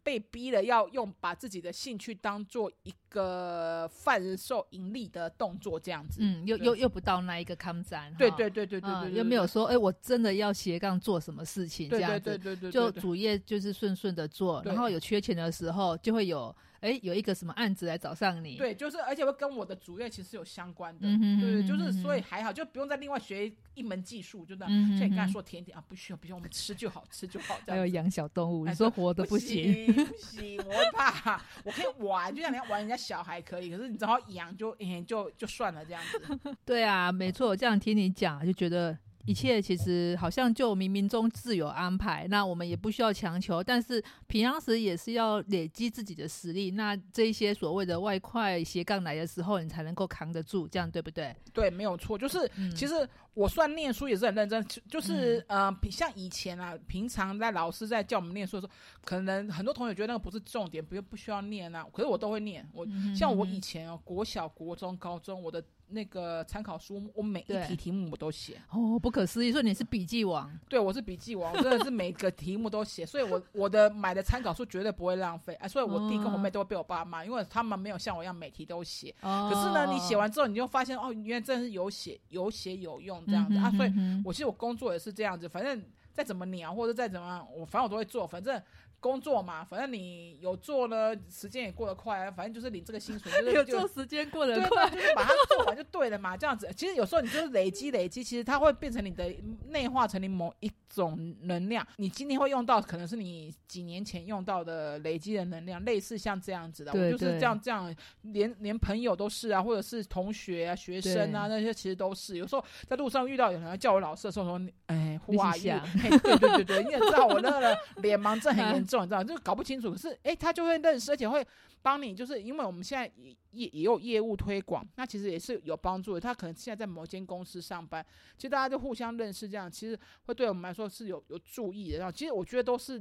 被逼了要用把自己的兴趣当做一个贩售盈利的动作，这样子。嗯，又又又不到那一个康展，对对对对对对又没有说，哎，我真的要斜杠做什么事情这样子，对对对对，就主业就是顺顺的做，然后有缺钱的时候就会有，哎，有一个什么案子来找上你，对，就是而且会跟我的主业其实有相关的，嗯哼对，哼就是所以还好，就不用再另外学一门技术，就这样。嗯哼像你刚才说甜点啊，不需要，不需要，我们吃就好，吃就好，这 还有。养小动物，哎你说活的不行，不行，我会怕。我可以玩，就像你要玩人家小孩可以，可是你只要养就，哎就就算了这样子。对啊，没错，这样听你讲就觉得。一切其实好像就冥冥中自有安排，那我们也不需要强求，但是平常时也是要累积自己的实力。那这一些所谓的外快斜杠来的时候，你才能够扛得住，这样对不对？对，没有错，就是嗯其实我算念书也是很认真，就就是、呃，比像以前啊，平常在老师在叫我们念书的时候，可能很多同学觉得那个不是重点，不用不需要念啊，可是我都会念。我、嗯像我以前哦，国小、国中、高中，我的那个参考书，我每一对题题目我都写。哦，不可思议，说你是笔记王，对，我是笔记王，我真的是每个题目都写，所以我我的买的参考书绝对不会浪费。哎、所以我弟跟我妹都会被我爸骂，因为他们没有像我一样每题都写。哦，可是呢，你写完之后，你就发现哦，原来真的是有写有写有用这样子、啊。所以我其实我工作也是这样子，反正再怎么鸟或者再怎么样，我反正我都会做，反正工作嘛，反正你有做呢，时间也过得快啊，反正就是领这个薪水，就是有做时间过得快嘛，，就是把它做完就对了嘛，这样子。其实有时候你就是累积累积，其实它会变成你的内化成你某一种能量。你今天会用到，可能是你几年前用到的累积的能量，类似像这样子的。对我就是这样这样，连连朋友都是啊，或者是同学啊、学生啊那些，其实都是。有时候在路上遇到有人叫我老师的时候说，哎？谁嘿对对对对，你也知道我那个脸盲症很严重，你知道，就搞不清楚。可是哎，他就会认识，而且会帮你，就是因为我们现在也也也有业务推广，那其实也是有帮助的。他可能现在在某间公司上班，其实大家就互相认识，这样其实会对我们来说是有有注意的。然后其实我觉得都是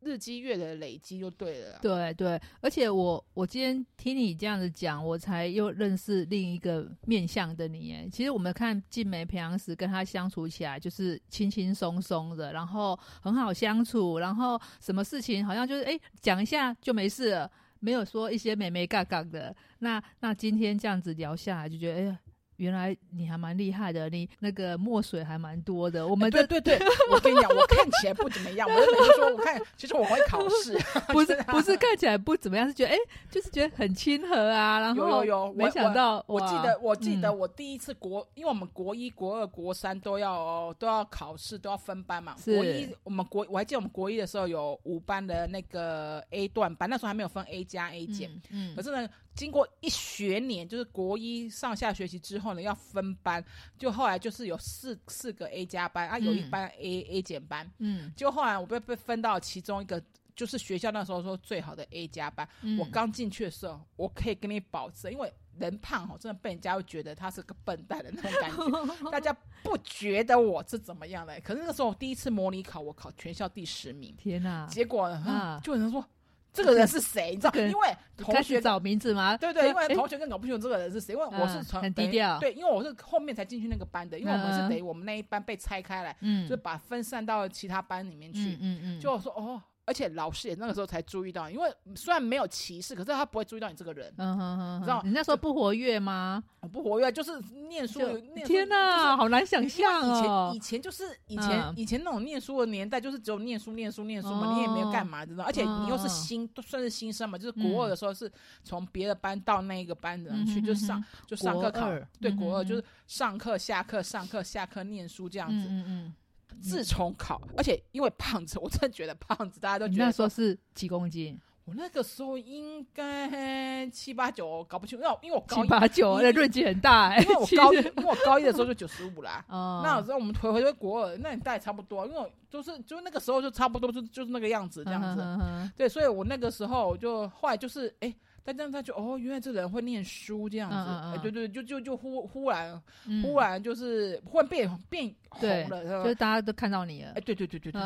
日积月的累积就对了。对对，而且我我今天听你这样子讲，我才又认识另一个面向的你。其实我们看静梅培养时跟他相处起来，就是轻轻松松的，然后很好相处，然后什么事情好像就是哎讲一下就没事了，没有说一些美眉杠杠的。那那今天这样子聊下来，就觉得哎呀。原来你还蛮厉害的，你那个墨水还蛮多的。我我们这、对对对，我跟你讲，我看起来不怎么样，我就每次说，我看其实我会考试，不是不是看起来不怎么样，是觉得哎、就是觉得很亲和啊。然后有有有没我想到哇我记得，我记得嗯我第一次国，因为我们国一、国二、国三都要都要考试，都要分班嘛。是国一我们国，我还记得我们国一的时候有五班的那个 A 段班，那时候还没有分 A 加 A 减。嗯，嗯可是呢，经过一学年，就是国一上下学期之后呢，要分班，就后来就是有四四个 A 加班啊，有一嗯班 A、A 减班。嗯，就后来我被被分到其中一个，就是学校那时候说最好的 A 加班。嗯我刚进去的时候，我可以跟你保证，因为人胖哦，真的被人家会觉得他是个笨蛋的那种感觉，大家不觉得我是怎么样的。可是那个时候我第一次模拟考，我考全校第十名，天哪、结果啊啊，就有人说这个人是谁？你知道，因为同学。找名字吗？对对，因为同学更搞不清楚这个人是谁，因为我是嗯从很低调对，因为我是后面才进去那个班的，因为我们是等于我们那一班被拆开来，嗯，就把分散到其他班里面去嗯。嗯嗯，就说哦，而且老师也那个时候才注意到，因为虽然没有歧视，可是他不会注意到你这个人，嗯哼哼你知道哼，你那时候不活跃吗？我不活跃，就是念书，念天哪，好难想象以前哦。以。前就是以前、嗯。以前那种念书的年代，就是只有念书念书念书嘛，哦。你也没有干嘛，知道？而且你又是嗯新，都算是新生嘛，就是国二的时候是从别的班到那一个班的去，就上就上课考对，国二就是上课下课上课下课念书这样子。嗯嗯自从考，而且因为胖子，我真的觉得胖子，大家都觉得那时候是几公斤？我那个时候应该七八九，搞不清楚，因为我因为我高七一，八九，因那论级很大哎。因为我高一，因为我高一的时候就九十五啦。哦，那有时候我们回回归国二，那你大概差不多，因为我就是就那个时候就差不多就就是那个样子这样子。嗯哼哼哼对，所以我那个时候就后来就是哎。大家他就哦，原来这人会念书这样子，嗯嗯嗯。哎，对对，就就就忽忽然嗯。忽然就是忽然变变红了，就是大家都看到你了。哎，，对对对对对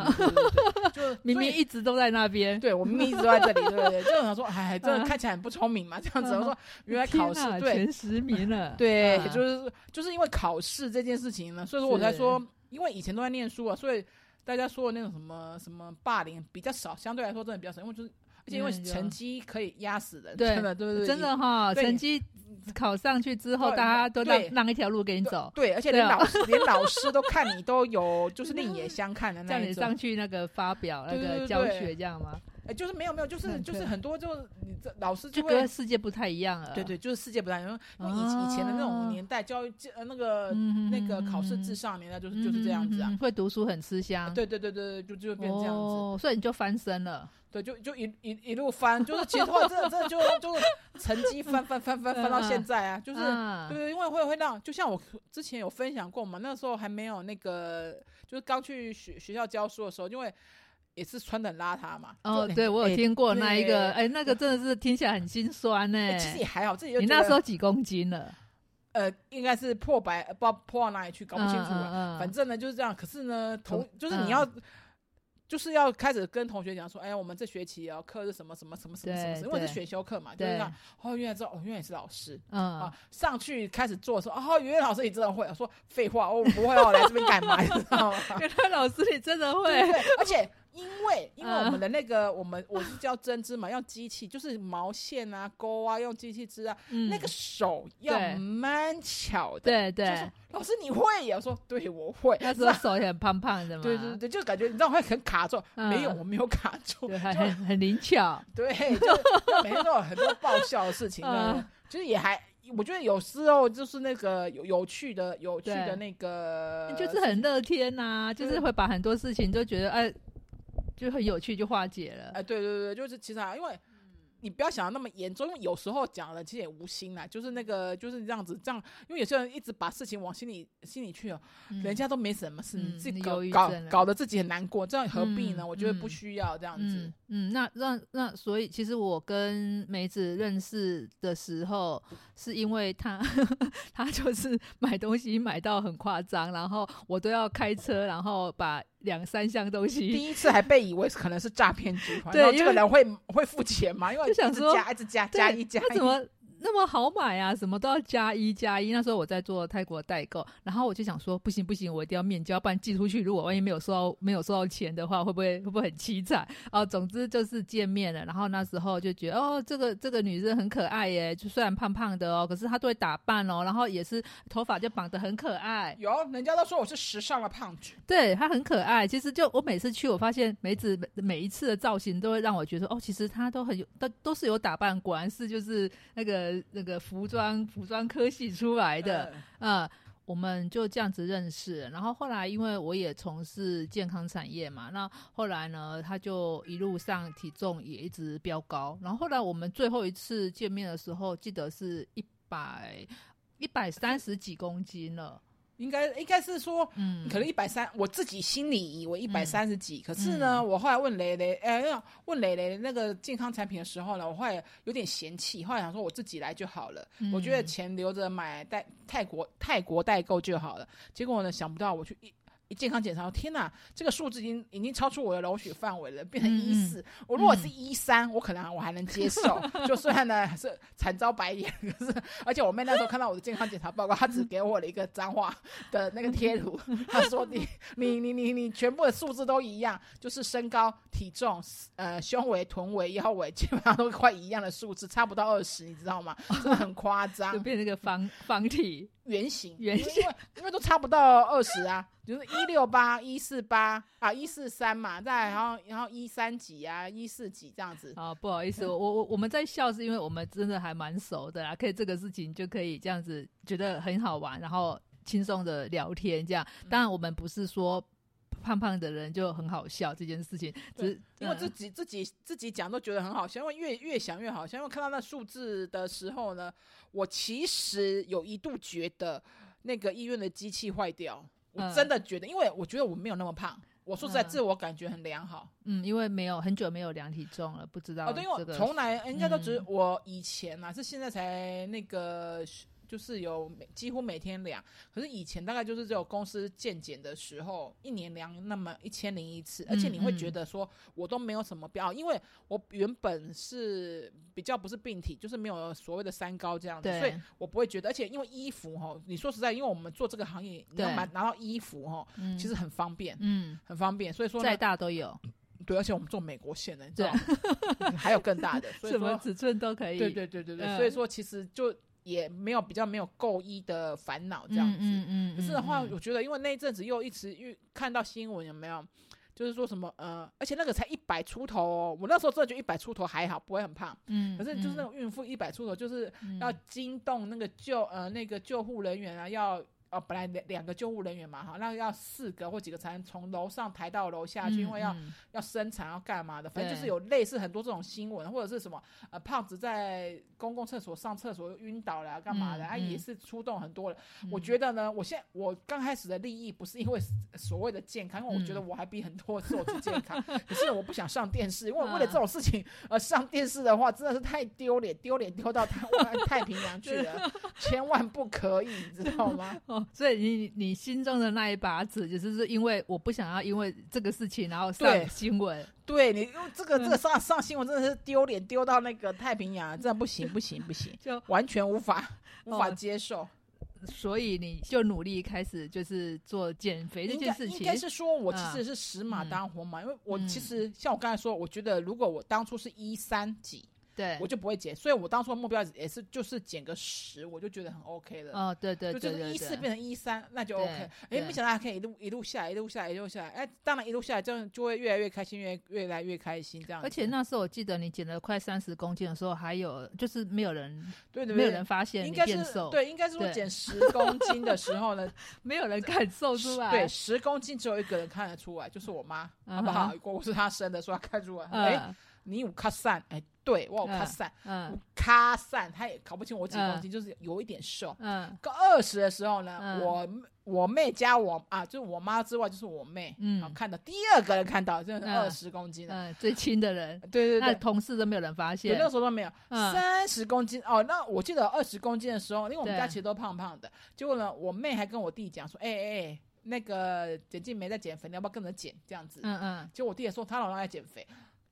就 明明一直都在那边。对我明明一直都在这里，对不对？就想说，哎，真的看起来很不聪明嘛，这样子。嗯。我说，原来考试对。前十名了。对，嗯。就是就是因为考试这件事情呢，所以说我才说，因为以前都在念书啊，所以大家说的那种什么什么霸凌比较少，相对来说真的比较少，因为就是而且因为成绩可以压死人，对真的对不对？真的哈，对成绩考上去之后，大家都让让一条路给你走，对，而且连老师 连老师都看你都有就是另眼相看的那种叫你。上去那个发表那个教学这样吗？哎，就是没有没有，就是就是很多就是你这老师就跟世界不太一样了。对对，就是世界不太一样，因为以前以前的那种年代，教育呃那个嗯，那个考试至上年代，就是就是这样子啊。嗯，会读书很吃香。对对对对，对就就变这样子。哦，所以你就翻身了。对，就就一一一路翻，就是其实后来真的真的就就成绩翻翻翻翻翻到现在啊，就是。嗯对，因为会会让，就像我之前有分享过嘛，那时候还没有那个，就是刚去学学校教书的时候，因为也是穿的很邋遢嘛。哦，就对我有哎听过那一个，对哎，那个真的是听起来很心酸呢。哎其实也还好，自己就你那时候几公斤了？呃，应该是破百，呃不知道破到哪里去，搞不清楚反正呢就是这样。可是呢，同同就是你要，就是要开始跟同学讲说，哎，我们这学期啊课是什么什么什么什么什么，因为是选修课嘛，就是对这样。哦，原来知道，哦，原来你是老师。嗯啊，，上去开始做的时候，哦，原来老师你真的会。我说废话，我不会，哦来这边干嘛？你知道吗？原来老师你真的对会，对，而且因为因为我们的那个我们我是叫针织嘛，用机器就是毛线啊钩啊，用机器织啊，那个手要蛮巧的。对对，老师你会？我说对，我会。那时候手也很胖胖的嘛。对对对，就感觉你知道会很卡住，没有我没有卡住，很很灵巧。对，就每天都有很多爆笑的事情 呢，就是也还。我觉得有时候就是那个有有趣的、有趣的那个，就是很乐天呐，就是会把很多事情都觉得哎，就很有趣，就化解了。哎，对对对，就是其实啊，因为。你不要想的那么严重，因为有时候讲了其实也无心啦，就是那个就是这样子，这样，因为有些人一直把事情往心里心里去哦，人家都没什么事，你自己搞搞搞得自己很难过，这样何必呢？我觉得不需要这样子。嗯，那那那，所以其实我跟梅子认识的时候，是因为他他 就是买东西买到很夸张，然后我都要开车，然后把。两三箱东西，第一次还被以为可能是诈骗集团，对，这个人会会付钱吗？因为就想说加一直加加一加，他怎么？那么好买啊，什么都要加一加一。那时候我在做泰国代购，然后我就想说，不行不行，我一定要面交，不然寄出去，如果万一没有收到没有收到钱的话，会不会 会不会很凄惨？哦，总之就是见面了。然后那时候就觉得，哦，这个这个女生很可爱耶，就虽然胖胖的哦，可是她都会打扮哦，然后也是头发就绑得很可爱。有，人家都说我是时尚的胖子。对她很可爱。其实就我每次去，我发现梅子每一次的造型都会让我觉得，哦，其实她都很有，都都是有打扮，果然是就是那个那个服装。服装科系出来的，嗯，我们就这样子认识。然后后来，因为我也从事健康产业嘛，那后来呢，他就一路上体重也一直飙高。然后后来我们最后一次见面的时候，记得是一百一百三十几公斤了。应该应该是说，嗯，可能一百三，我自己心里以为一百三十几，可是呢，我后来问雷雷，哎，问雷雷那个健康产品的时候呢，我后来有点嫌弃，后来想说我自己来就好了，我觉得钱留着买代泰国泰国代购就好了，结果呢，想不到我去一。一健康检查，天哪，这个数字已经已经超出我的容许范围了，变成一四。我如果是一三，我可能我还能接受。就虽然呢是惨遭白眼，可是而且我妹那时候看到我的健康检查报告，她只给我了一个脏话的那个贴图。她说：“你你你你你全部的数字都一样，就是身高、体重、呃胸围、臀围、腰围，基本上都快一样的数字，差不到二十，你知道吗？真的很夸张，就变成一个方方体。”圆形，圆形，因为因为都差不到二十啊，就是一六八、一四八啊、一四三嘛，再然后然后一三几啊、一四几这样子。啊，不好意思，我我我们在笑是因为我们真的还蛮熟的啦，可以这个事情就可以这样子觉得很好玩，然后轻松的聊天这样。当然我们不是说。胖胖的人就很好笑这件事情，只是因为自己自己自己讲都觉得很好笑，因为越越想越好笑。因为看到那数字的时候呢，我其实有一度觉得那个医院的机器坏掉，我真的觉得，因为我觉得我没有那么胖。我说实在，自我感觉很良好。嗯，因为没有很久没有量体重了，不知道。哦，对，因为从来人家都只我以前啊，是现在才那个。就是有每几乎每天量，可是以前大概就是只有公司健检的时候，一年量那么一千零一次，而且你会觉得说我都没有什么标，因为我原本是比较不是病体，就是没有所谓的三高这样子，所以我不会觉得，而且因为衣服哈，你说实在，因为我们做这个行业，你要买拿到衣服哈，其实很方便，嗯，很方便，所以说再大都有，对，而且我们做美国线的，对，还有更大的，什么尺寸都可以，对对对对对，所以说其实就。也没有比较没有够医的烦恼这样子，嗯嗯可是的话，我觉得因为那一阵子又一直遇看到新闻有没有，就是说什么呃，而且那个才一百出头哦，我那时候真的就一百出头还好，不会很胖，嗯，可是就是那种孕妇一百出头，就是要惊动那个救呃那个救护人员啊要。哦，本来两两个救护人员嘛，哈，那要四个或几个才能从楼上抬到楼下去，因为要要生产要干嘛的，反正就是有类似很多这种新闻，或者是什么呃胖子在公共厕所上厕所又晕倒了干嘛的，啊也是出动很多人。我觉得呢，我现在我刚开始的利益不是因为所谓的健康，因为我觉得我还比很多瘦子健康，可是我不想上电视，因为为了这种事情呃上电视的话真的是太丢脸，丢脸丢到太 太平洋去了，千万不可以，你知道吗？所以你你心中的那一把尺，就是是，因为我不想要因为这个事情然后上新闻。对你用这个这个上上新闻真的是丢脸丢到那个太平洋，真的不行不行不行，就完全无法无法接受。所以你就努力开始就是做减肥这件事情该应该。是说，我其嗯实是死马嗯当活马，因为我嗯其实像我刚才说，我觉得如果我当初是一三几，对我，就不会减，所以我当初的目标也是就是减个十，我就觉得很 OK 了。哦，对对就就是一四变成一三，那就 OK。哎，对没想到还可以一路一路下来，一路下来，一路下来。哎，当然一路下来，这样就会越来越开心，越越来越开心这样。而且那时候我记得你减了快三十公斤的时候，还有就是没有人对对对，没有人发现你应该是变瘦，，对，应该是说对减十公斤的时候呢，没有人感受出来，对，十公斤只有一个人看得出来，就是我妈，好不好嗯？我是她生的，说她看出来。哎，嗯你有卡散，哎，对我有卡嗯散，嗯卡散，他也搞不清我几公斤，就是有一点瘦。嗯。个二十的时候呢，嗯。我我妹加我啊，就是我妈之外，就是我妹，嗯。好看到第二个人看到，真的是嗯。二十公斤了。嗯，最亲的人，那对对。对，同事都没有人发对，现那，个时候都没有。嗯。三十公斤哦。那我记得二十公斤的时候，因为我们家其实都胖胖的，结果呢，我妹还跟我弟讲说：“哎哎哎，那个简静梅在减肥，你要不要跟着减？”这样子。嗯嗯，结果我弟也说他老公在减肥，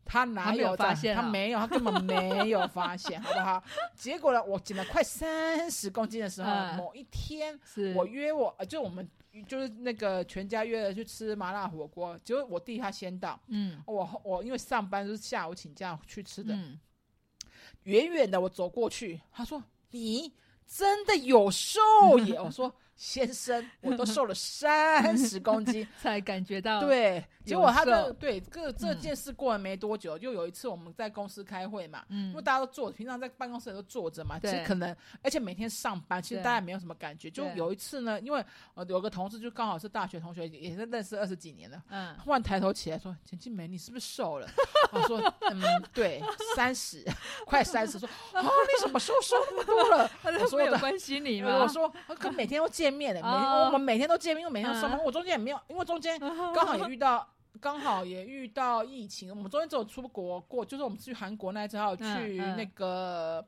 他哪有发现啊。他没有，他根本没有发现，好不好？结果呢，我减了快三十公斤的时候，嗯。某一天是。我约我，呃就我们就是那个全家约了去吃麻辣火锅，结果我弟他先到，嗯。我我因为上班就是下午请假去吃的，嗯，远远的我走过去，他说你真的有瘦耶，我说先生，我都瘦了三十公斤，才感觉到，对，结果他有瘦这对这这嗯件事过了没多久，就有一次我们在公司开会嘛，因嗯为大家都坐，平常在办公室都坐着嘛，其实对可能，而且每天上班，其实大家没有什么感觉。就有一次呢，因为呃有个同事就刚好是大学同学，也是认识二十几年了。嗯忽然抬头起来说：“简静梅，你是不是瘦了？” 我说：“嗯，对，三十，快三十。”说：“啊，你怎么瘦瘦那么多了？” 他我说有关心你吗？我说：“可每天都见面的，每哦我们每天都见面，因为每天都上班，嗯我中间也没有，因为中间刚好也遇到，刚好也遇到疫情。我们中间只有出国过，就是我们去韩国那一次，还有去嗯嗯那个、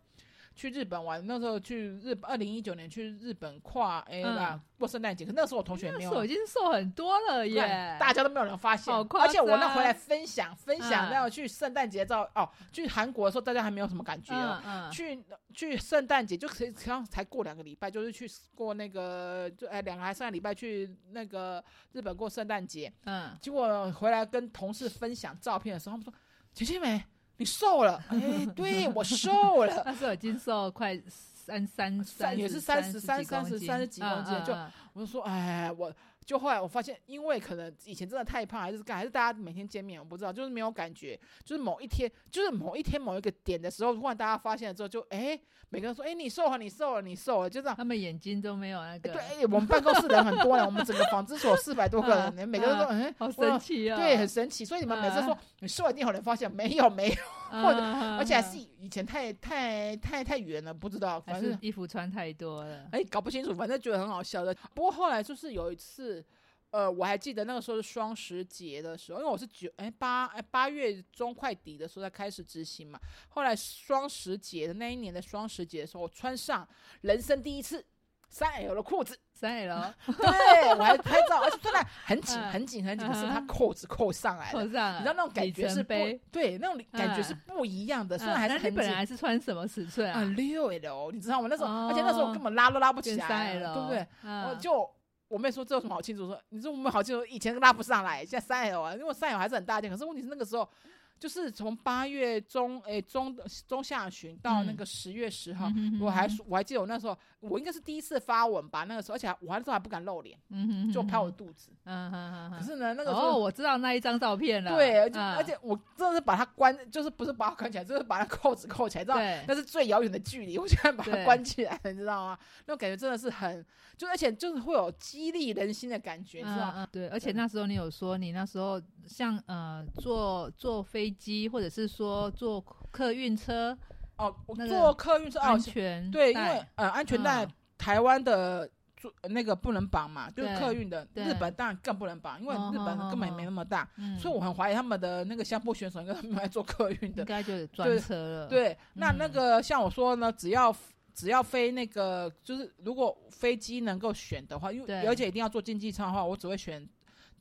去日本玩。那时候去日本，二零一九年去日本跨 A 啦、嗯过圣诞节。可那时候我同学没有那时候已。经瘦很多了耶对，大家都没有人发现而且我那回来分享分享嗯那个去圣诞节照哦，去韩国的时候大家还没有什么感觉哦，嗯嗯，去去圣诞节就可以，刚才过两个礼拜，就是去过那个，就哎两个还三个礼拜去那个日本过圣诞节。嗯结果回来跟同事分享照片的时候，他们说：“姐姐美，你瘦了。”哎，对我瘦了，那时候已经瘦快三三三也是三30 30 30 30几公斤就我就说：“哎，我就后来我发现，因为可能以前真的太胖，还是干，还是大家每天见面，我不知道，就是没有感觉，就是某一天，就是某一天某一个点的时候，突然大家发现了之后，就哎，每个人说：哎，你瘦了，你瘦了，你瘦了，就这样。”他们眼睛都没有那个，对，哎我们办公室人很多呢，我们整个纺织所四百多个人，每个人都哎，好神奇哦，对，很神奇。所以你们每次说你瘦了，一定有人发现没有没有，或者嗯，而且还是以前太太太太远了，不知道，反正衣服穿太多了，哎搞不清楚，反正觉得很好笑的。不过后来就是有一次。呃，我还记得那个时候是双十节的时候，因为我是九哎八哎八月中快底的时候才开始执行嘛。后来双十节的那一年的双十节的时候，我穿上人生第一次三 L 的裤子，三 L 对我还拍照，而且真的很紧嗯很紧很紧，可是嗯它扣子扣上来了，扣上，你知道那种感觉是不，对，那种感觉是嗯不一样的，虽嗯然还是很紧本来是穿什么尺寸啊啊？六 L，你知道吗？那时候，哦而且那时候我根本拉都拉不起来对不对？嗯我就我妹说这有什么好庆祝？说你说我们好庆祝，以前拉不上来，现在三 L 啊，因为三 L 还是很大件，可是问题是那个时候。就是从八月中，诶、中中下旬到那个十月十号，我还我还记得我那时候，我应该是第一次发文吧，那个时候，而且还我那时候还不敢露脸，嗯哼哼就拍我的肚子。嗯哼哼哼可是呢，那个时哦，候我知道那一张照片了，对，而且、嗯而且我真的是把它关，就是不是把它关起来，就是把它扣子扣起来，知道那是最遥远的距离，我现在把它关起来，你知道吗？那种感觉真的是很，就而且就是会有激励人心的感觉，你知道吗？对，而且那时候你有说，你那时候像呃坐坐飞机，或者是说坐客运车，哦，我那个坐客运车哦安，全对，因为呃安全带嗯台湾的。坐那个不能绑嘛，就是客运的，日本当然更不能绑，因为哦日本根本没那么大，嗯，所以我很怀疑他们的那个相扑选手应该没有在做客运的应。该就是专车了，，对，那那嗯个像我说呢，只要只要飞那个，就是如果飞机能够选的话，因为而且一定要坐经济舱的话，我只会选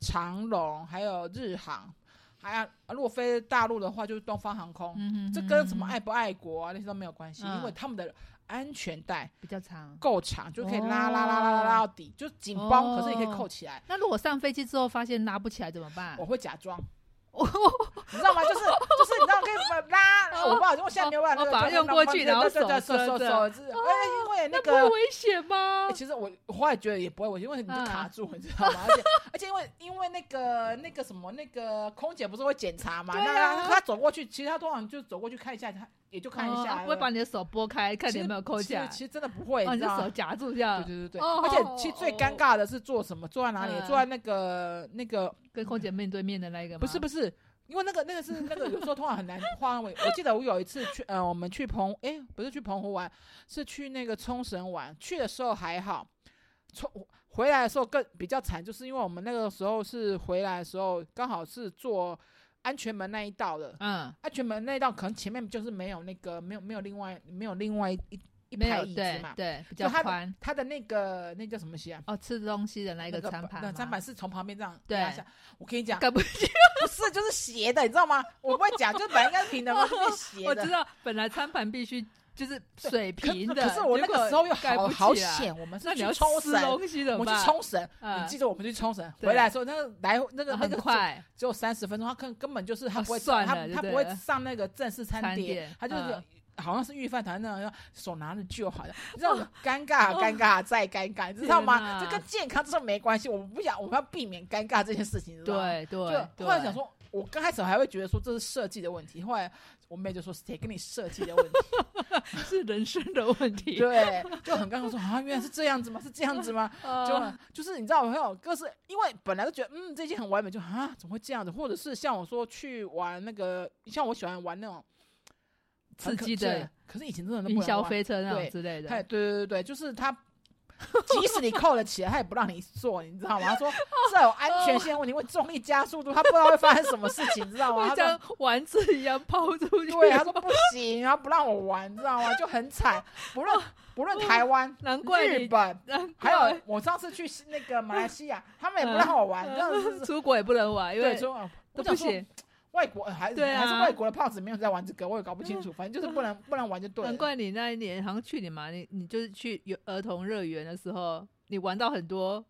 长龙，还有日航，还要如果飞大陆的话，就是东方航空。嗯哼，这跟什么嗯爱不爱国啊那些都没有关系，因为嗯他们的安全带比较长。够长，就可以拉拉拉拉拉拉到底，就紧绷，可是你可以扣起来。那如果上飞机之后发现拉不起来怎么办？我会假装。你知道吗？就是就是，你知道可以拉，我不好，因为现在没有办法，我把它用过去，然后手手手手，哎，因为那个危险吗？其实我后来觉得也不会危险，因为你就卡住，你知道吗？而且而且因为因为那个那个什么那个空姐不是会检查嘛？那他走过去，其实他通常就走过去看一下，他也就看一下，不会把你的手拨开，看你有没有扣起来。其实真的不会，你的手夹住这样。对对对对，而且其实最尴尬的是坐什么？坐在哪里？坐在那个那个跟空姐面对面的那个吗？不是不是。因为那个那个是那个有时候通常很难换位。我记得我有一次去呃，我们去澎哎不是去澎湖玩，是去那个冲绳玩。去的时候还好，冲回来的时候更比较惨，就是因为我们那个时候是回来的时候刚好是坐安全门那一道的，嗯，安全门那一道可能前面就是没有那个没有没有另外没有另外一。一排椅子嘛，对，比较宽。它的那个那叫什么席啊？哦，吃东西的那个餐盘，那餐盘是从旁边这样压下。我跟你讲，不 不是，就是斜的，你知道吗？我不会讲，就本来应该是平的嘛，变斜的。我知道，本来餐盘必须就是水平的，可是我那个时候又好好险，我们是去冲绳，我去冲绳，你记得我们去冲绳回来的时候，那个来那个那个快，只有三十分钟，他根根本就是他不会算，他他不会上那个正式餐点，他就是。好像是御饭团那样，手拿着就好了，你知道尴尬，尴尬再尴尬，你知道吗？这跟健康这没关系，我们不想，我们要避免尴尬这件事情，对对。就后来想说，我刚开始还会觉得说这是设计的问题，后来我妹就说谁跟你设计的问题，是人生的问题。对，就很尴尬说啊，原来是这样子吗？是这样子吗？就就是你知道，我有各是因为本来都觉得嗯这件很完美，就啊怎么会这样子？或者是像我说去玩那个，像我喜欢玩那种。刺激的，可是以前真的都云霄飞车那种之类的，对对对对就是他，即使你扣了起来，他也不让你坐，你知道吗？他说 这有安全性问题，会重力加速度，他不知道会发生什么事情，知道吗？他像丸子一样抛出去，对，他说不行，然后不让我玩，知道吗？就很惨，不论 不论台湾、难怪日本，还有我上次去那个马来西亚，他们也不让我玩，这样子出国也不能玩，因为都不行。外国还是还是外国的胖子没有在玩这个，我也搞不清楚。反正就是不能 不能玩就对了。难怪你那一年好像去年嘛，你你就是去儿童乐园的时候，你玩到很多，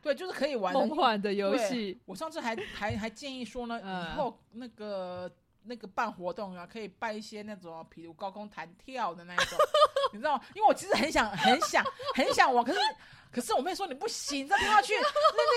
对，就是可以玩梦幻的游戏。我上次还还还建议说呢，以后那个那个办活动啊，可以办一些那种，比如高空弹跳的那一种，你知道因为我其实很想很想很想玩，可是。可是我妹说你不行，再听下去，那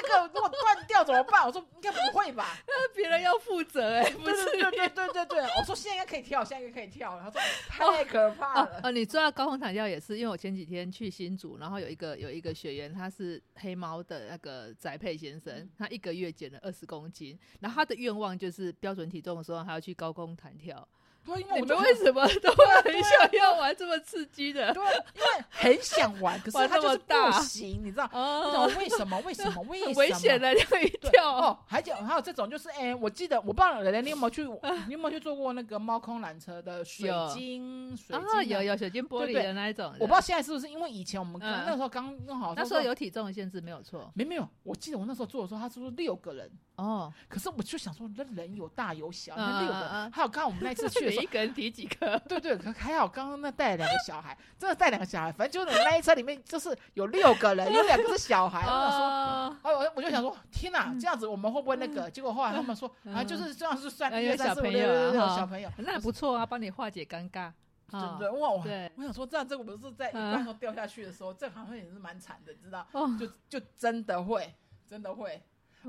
那个如果断掉怎么办？我说应该不会吧？那别人要负责哎，不是？对对对对对，我说现在应该可以跳，现在应该可以跳。他说太可怕了。哦，你说到高空弹跳也是，因为我前几天去新竹，然后有一个有一个学员，他是黑猫的那个宅配先生，他一个月减了二十公斤，然后他的愿望就是标准体重的时候还要去高空弹跳。对，因为我们为什么都会很想要玩这么刺激的？对，因为很想玩，可是他就是不行，你知道？哦，为什么？为什么？为什么？危险的这一跳哦！还有还有这种，就是哎，我记得我不知道人你有没有去，你有没有去坐过那个猫空缆车的水晶？水晶有有水晶玻璃的那一种。我不知道现在是不是因为以前我们那时候刚弄好，那时候有体重的限制，没有错。没没有，我记得我那时候坐的时候，他是说六个人哦。可是我就想说，那人有大有小，那六个。还有刚刚我们那次去的时候，一个人提几个。对对，可还好，刚刚那带两个小孩，真的带两个小孩，反正就是那一车里面就是有六个人，有两个是小孩。我想说，哎，我我就想说，天哪，这样子我们会不会那个？结果后来他们说，啊，就是这样是算有小朋友，小朋友，那不错啊，帮你化解尴尬。真的哇，我我想说，这样这个不是在一般都掉下去的时候，这好像也是蛮惨的，你知道？就就真的会，真的会，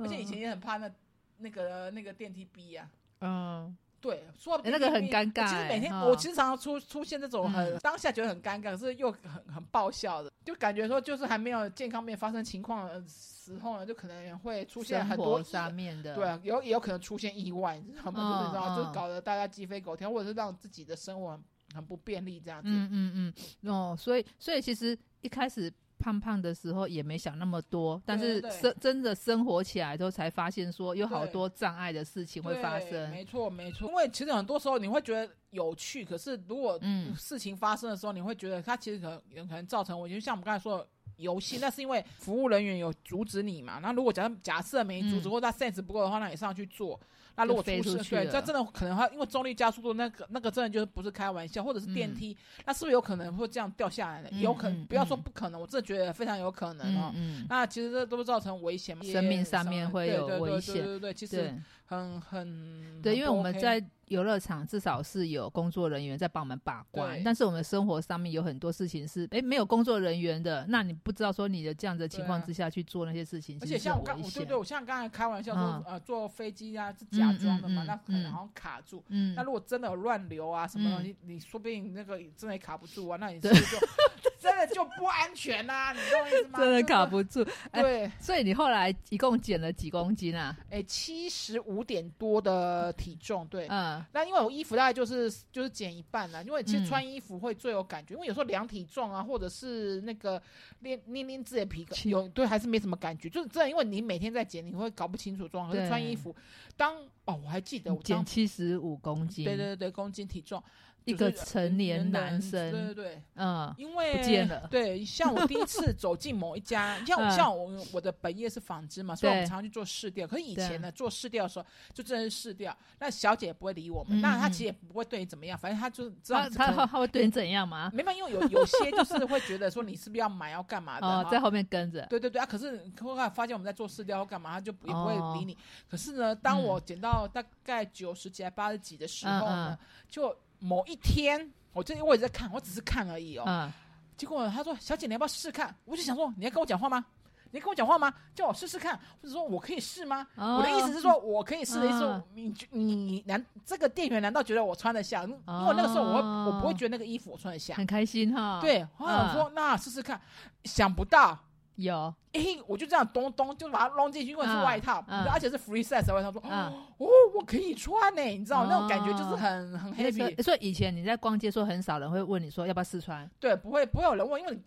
而且以前也很怕那那个那个电梯逼呀，嗯。对，说那个很尴尬。其实每天我经常常出出现这种很当下觉得很尴尬，可是又很很爆笑的，就感觉说就是还没有健康面发生情况的时候呢，就可能会出现很多上面的，对，有也有可能出现意外，你知道吗？就是知道，就搞得大家鸡飞狗跳，或者是让自己的生活很不便利这样子。嗯嗯嗯，哦，所以所以其实一开始。胖胖的时候也没想那么多，但是生真的生活起来之后才发现说有好多障碍的事情会发生。没错没错，因为其实很多时候你会觉得有趣，可是如果事情发生的时候，你会觉得它其实可能可能造成我，就像我们刚才说的，游戏，那是因为服务人员有阻止你嘛。那如果假设假设没阻止，嗯或者他 sense 不够的话，那你上去做。那如果出事，对，这真的可能它因为重力加速度那个那个真的就是不是开玩笑，或者是电梯，那是不是有可能会这样掉下来呢？嗯有可能，嗯不要说嗯不可能，我真的觉得非常有可能哦。那其实这都是造成危险嘛，生命上面会有对对对危险对对对，其实对很很对，因为我们在游乐场至少是有工作人员在帮我们把关，但是我们生活上面有很多事情是哎没有工作人员的，那你不知道说你的这样的情况之下去做那些事情，而且像我刚，我对对，我像刚才开玩笑说，嗯呃，坐飞机啊是假装的嘛，那可能嗯好像卡住。嗯那如果真的有乱流啊什么东嗯西，你说不定那个真的也卡不住啊，那你是对不是就真的就不安全呐？你懂我意思吗？真的卡不住。哎对，所以你后来一共减了几公斤啊？哎，七十五点多的体重，对。嗯那因为我衣服大概就是就是减一半啦，因为其实嗯穿衣服会最有感觉，因为有时候量体重啊，或者是那个练捏捏自己的皮轻有对还是没什么感觉，就是真的，因为你每天在减，你会搞不清楚状况。可是对穿衣服，当哦我还记得我减七十五公斤，对对对对公斤体重，一个成年男生对对对，嗯因为不见了对，像我第一次走进某一家，像嗯像我我的本业是纺织嘛，所以我们常常去做试调。可是以前呢，做试调的时候，就真的是试调，那小姐也不会理我们，那她其实也不会对你怎么样，反正她就知道他他可能他会对你怎样吗？没办法，因为有有些就是会觉得说你是不是要买要干嘛的哦，在后面跟着，对对对啊！可是后来发现我们在做试调或干嘛，她就不也不哦会理你。可是呢，当我减到大概九十几还八十几的时候呢，就某一天，我这我也在看，我只是看而已哦。嗯，结果他说：“小姐，你要不要试试看？”我就想说：“你要跟我讲话吗？你要跟我讲话吗？叫我试试看，或者说我可以试吗？”我的意思是说，我可以试的意思你你你难这个店员难道觉得我穿得下？因为那个时候我会我不会觉得那个衣服我穿得下。很开心哈。，对，我说：“那试试看。”想不到。有，诶，我就这样咚咚就把它弄进去，因为是嗯外套，嗯而且是 free size 的外套。说嗯哦，我可以穿呢，你知道那种感觉就是很很 happy。所以以前你在逛街，说很少人会问你说要不要试穿，对，不会不会有人问，因为你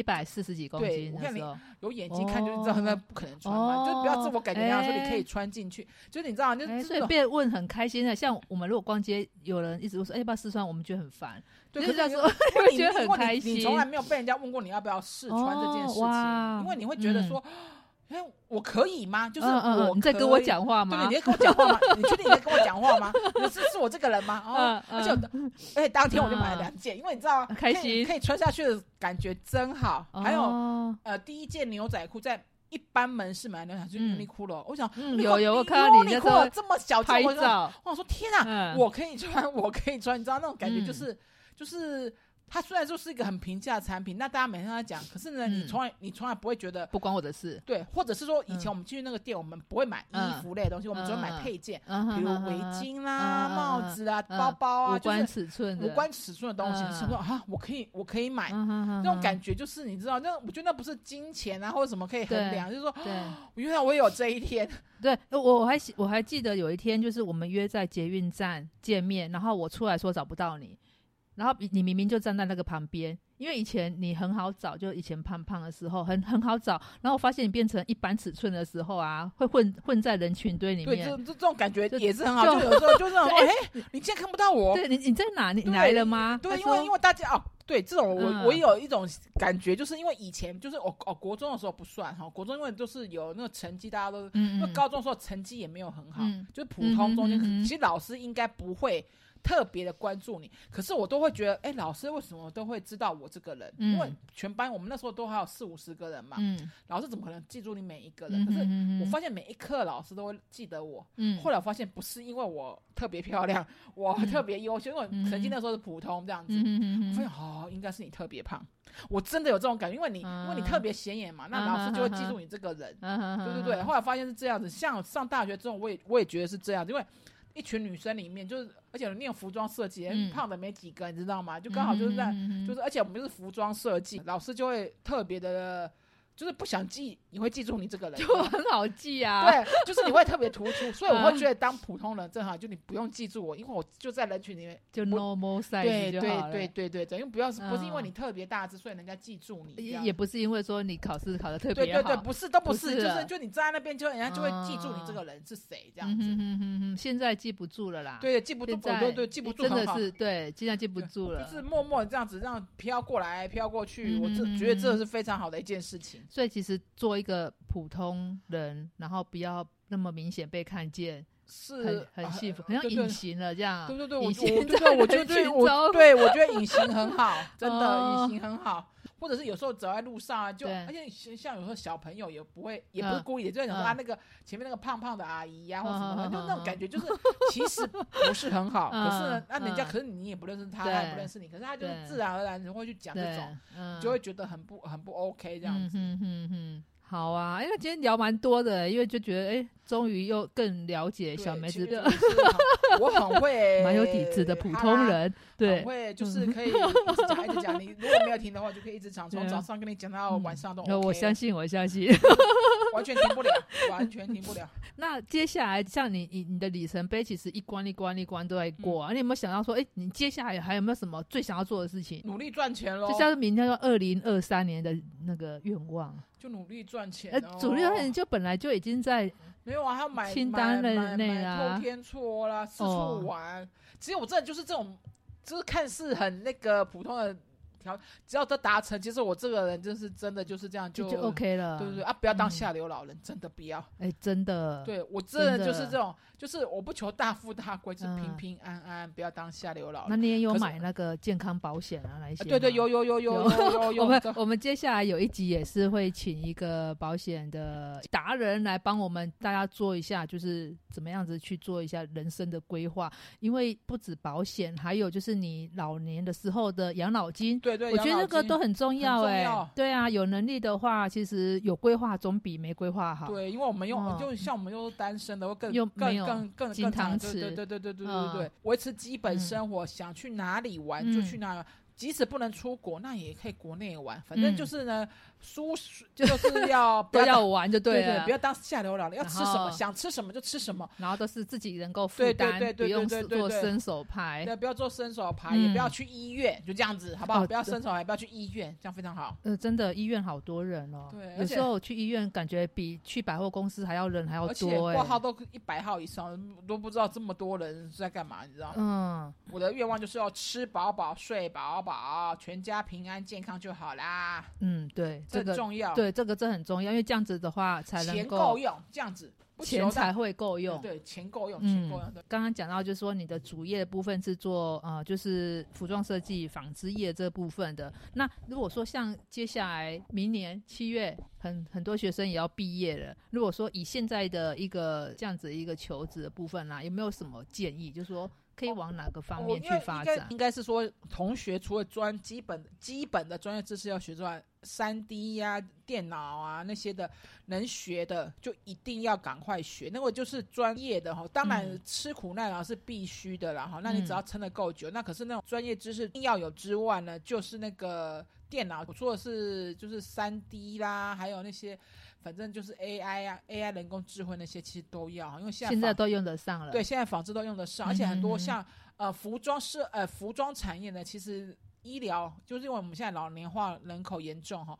一百四十几公对我看你有眼睛看就知道那不可能穿嘛，哦就不要自我感觉说你可以哎穿进去，就是你知道，就哎，所以是被问很开心的。像我们如果逛街，有人一直说哎要不要试穿，我们觉得很烦，对，可是 就是这样说，因为你觉得很开心。你从来没有被人家问过你要不要试穿这件事情，因为你会觉得说，哎，我可以吗？就是你在跟我讲话吗对，吗你？在跟我讲话吗？你确定你在跟我讲话吗？你是是我这个人吗？哦，嗯而且我嗯而且当天我就买了两件，因为你知道吗？开可以心可以穿下去的感觉真好。还有哦呃，第一件牛仔裤在一般门市买的牛仔裤，就是嗯 Uniqlo。我想嗯有有我看到你那时候 Uniqlo 这么小件，拍我我想说天啊，嗯我可以穿，我可以穿，你知道那种感觉嗯就是就是。它虽然说是一个很平价的产品，那大家每天都在讲，可是呢，你嗯从来你从来不会觉得不关我的事，对，或者是说以前嗯我们进去那个店，我们不会买衣服类的东西，我们只会买配件，嗯比如围巾啦、帽子啊、嗯包包啊，无关是尺寸的，无关尺寸的东西。嗯是说啊，我可以，我可以买。那种感觉就是你知道，那我觉得那不是金钱啊或者什么可以衡量，就是说，对原来我也有这一天。对，我我还记我还记得有一天，就是我们约在捷运站见面，然后我出来说找不到你，然后你你明明就站在那个旁边，因为以前你很好找，就以前胖胖的时候很很好找，然后我发现你变成一般尺寸的时候啊，会混混在人群堆里对，这面。这这种感觉也是很好，就就有时候就是 哎，你竟然看不到我。对你你在哪？你来了吗？对，因为因为大家哦，对这种我、嗯我有一种感觉，就是因为以前就是我哦国中的时候不算哈，国中因为就是有那个成绩，大家都嗯因为高中的时候成绩也没有很好，嗯就是普通中间，其实老师应该不会特别的关注你，可是我都会觉得，哎，老师为什么都会知道我这个人？嗯因为全班我们那时候都还有四五十个人嘛，嗯老师怎么可能记住你每一个人？嗯可是嗯我发现每一科老师都会记得我。嗯后来我发现不是因为我特别漂亮，我嗯特别优秀，因为我嗯成绩那时候是普通这样子。嗯我发现哦，应该是你特别胖，我真的有这种感觉，因为你、嗯因为你特别显眼嘛，那老师就会记住你这个人。嗯对对对，后来发现是这样子。像上大学之后，我也我也觉得是这样子，因为一群女生里面，就是而且念服装设计，嗯胖的没几个，你知道吗？就刚好就是在，就是而且我们就是服装设计，老师就会特别的。就是不想记，你会记住你这个人，就很好记啊。对，就是你会特别突出，所以我会觉得当普通人正好，就你不用记住我，因为我就在人群里面，就 normal size 对对对对对对，因为不要是不是因为嗯你特别大只，所以人家记住你，也也不是因为说你考试考的特别好，对对对，不是都不不是，就是就你站在那边，就人家就会记住你这个人是谁这样子。现在记不住了啦。，对，记不住，对对，记不住，真的是对，现在记不住了。就是默默这样子这样飘过来飘过去，我这嗯觉得这是非常好的一件事情。所以其实做一个普通人，然后不要那么明显被看见，是很很幸福，很像对对隐形了这样。对对对，我隐我形在对对，我觉人得我对我觉得隐形很好，真的哦隐形很好。或者是有时候走在路上啊，就而且像像有时候小朋友也不会，也不是嗯故意的，就会想说嗯。啊，那个前面那个胖胖的阿姨呀，或什么就那种嗯。感觉，就是其实不是很好。可是那人家嗯。可是你也不认识他，他也不认识你，可是他就是自然而然会去讲这种，，嗯。就会觉得很不很不 OK 这样子。好啊，因为今天聊蛮多的，因为就觉得哎，终于又更了解小梅子我很会，蛮有底子的普通人，很对，会就是可以 一直讲一直讲。你如果没有停的话，就可以一直讲，从早上跟你讲到晚上都了。我相信，我相信。完全停不了，完全停不了。那接下来，像你你你的里程碑，其实一关一关一关都在过嗯啊。你有没有想到说，哎、你接下来还有没有什么最想要做的事情？努力赚钱喽就，像是明天说二零二三年的那个愿望，就努力赚钱呃哦。，主力你就本来就已经在没有啊，还要买清单的内买买内啦透天戳啦，四哦处玩。只有我真的就是这种，就是看似很那个普通的条，只要都达成，其实我这个人就是真的就是这样就 OK 了。对不对啊，不要当嗯下流老人，真的不要。哎、真的，对我这人就是这种，就是我不求大富大贵，就是平嗯平安安，不要当下流老人。那你也有买那个健康保险啊？那一些、啊对对，有。有有有有有有，我们我们接下来有一集也是会请一个保险的达人来帮我们大家做一下，就是怎么样子去做一下人生的规划。因为不止保险，还有就是你老年的时候的养老金，对对对，我觉得这个都很重要哎、对啊，有能力的话，其实有规划总比没规划好。对，因为我们用嗯就像我们又是单身的，会更又更更更金更长汤匙对对对对对对嗯对对，维持基本嗯生活，想去哪里玩嗯就去哪。即使不能出国，那也可以国内玩，反正嗯就是呢，舒适就是要 不要要玩就对了，不要当下流老了，要吃什么想吃什么就吃什么，然后都是自己能够负对对担，对对不用做伸手牌。对，不要做伸手牌，也不要嗯去医院，就这样子，好不好？不要伸手牌，不要去医院，这样非常好。呃，真的医院好多人哦。对有时候去医院感觉比去百货公司还要人还要而且多哎、挂号都一百号以上，都不知道这么多人是在干嘛，你知道吗？嗯，我的愿望就是要吃饱饱、睡饱饱，全家平安健康就好啦，嗯，对，这这个重要。，对这个这很重要，因为这样子的话才能钱够够用，这样子钱才会够用。对，钱够用，嗯钱够用。对刚刚讲到，就是说你的主业的部分是做呃，就是服装设计、纺织业这部分的。那如果说像接下来明年七月，很很多学生也要毕业了。如果说以现在的一个这样子一个求职的部分啦、有没有什么建议？就是说可以往哪个方面去发展？应该应该是说，同学除了专基本基本的专业知识要学之外，三 D 呀、电脑啊那些的能学的，就一定要赶快学。那个就是专业的哈，当然嗯吃苦耐劳是必须的啦哈。那你嗯只要撑得够久，那可是那种专业知识一定要有之外呢，就是那个电脑，我说的是就是三 D 啦，还有那些。反正就是 AI 啊，AI 人工智慧那些其实都要，因为现在现在都用得上了。对，，现在纺织都用得上，而且很多像呃服装设呃服装产业呢，其实医疗就是因为我们现在老龄化人口严重哈，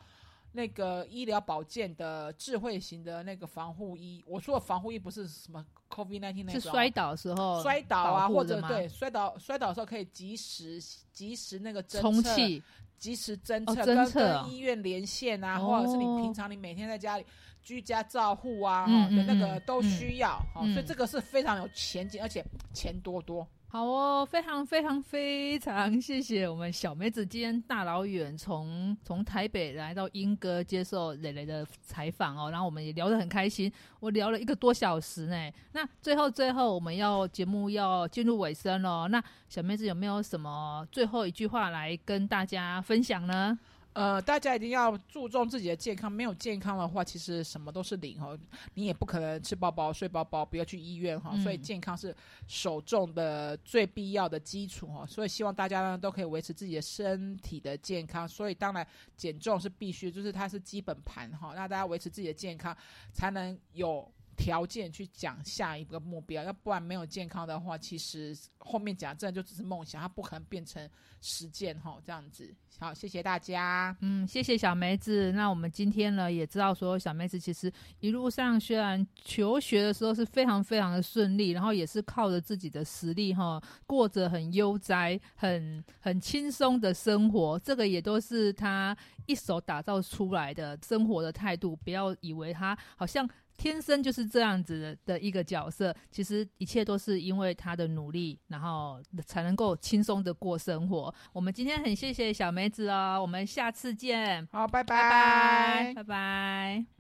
那个医疗保健的智慧型的那个防护衣，我说的防护衣不是什么 COVID nineteen 那种哦。是摔倒的时候摔倒啊，或者对摔倒摔倒的时候可以及时及时那个侦测，充气，及时侦哦测，跟跟医院连线啊，哦或者是你平常你每天在家里居家照护啊，嗯哈的那嗯个都嗯需要，哈、嗯所以这个是非常有前景，而且钱多多。好哦，非常非常非常 谢谢我们小梅子今天大老远从从台北来到英歌接受蕾蕾的采访哦，然后我们也聊得很开心，我聊了一个多小时呢。那最后最后我们要节目要进入尾声了，那小梅子有没有什么最后一句话来跟大家分享呢？呃，大家一定要注重自己的健康。没有健康的话，其实什么都是零哈。你也不可能吃饱饱、睡饱饱，不要去医院哈。所以健康是首重的最必要的基础哈。所以希望大家呢都可以维持自己的身体的健康。所以当然减重是必须，就是它是基本盘哈。那大家维持自己的健康，才能有。条件去讲下一个目标，要不然没有健康的话，其实后面讲这就只是梦想，它不可能变成实践哈。这样子，好，谢谢大家。嗯，谢谢小梅子。那我们今天呢，也知道说小梅子其实一路上虽然求学的时候是非常非常的顺利，然后也是靠着自己的实力哈，过着很悠哉、很 很轻松的生活。这个也都是他一手打造出来的生活的态度。不要以为他好像。天生就是这样子的一个角色，其实一切都是因为他的努力，然后才能够轻松的过生活。我们今天很谢谢小梅子哦，我们下次见，好，拜拜，拜拜，拜拜。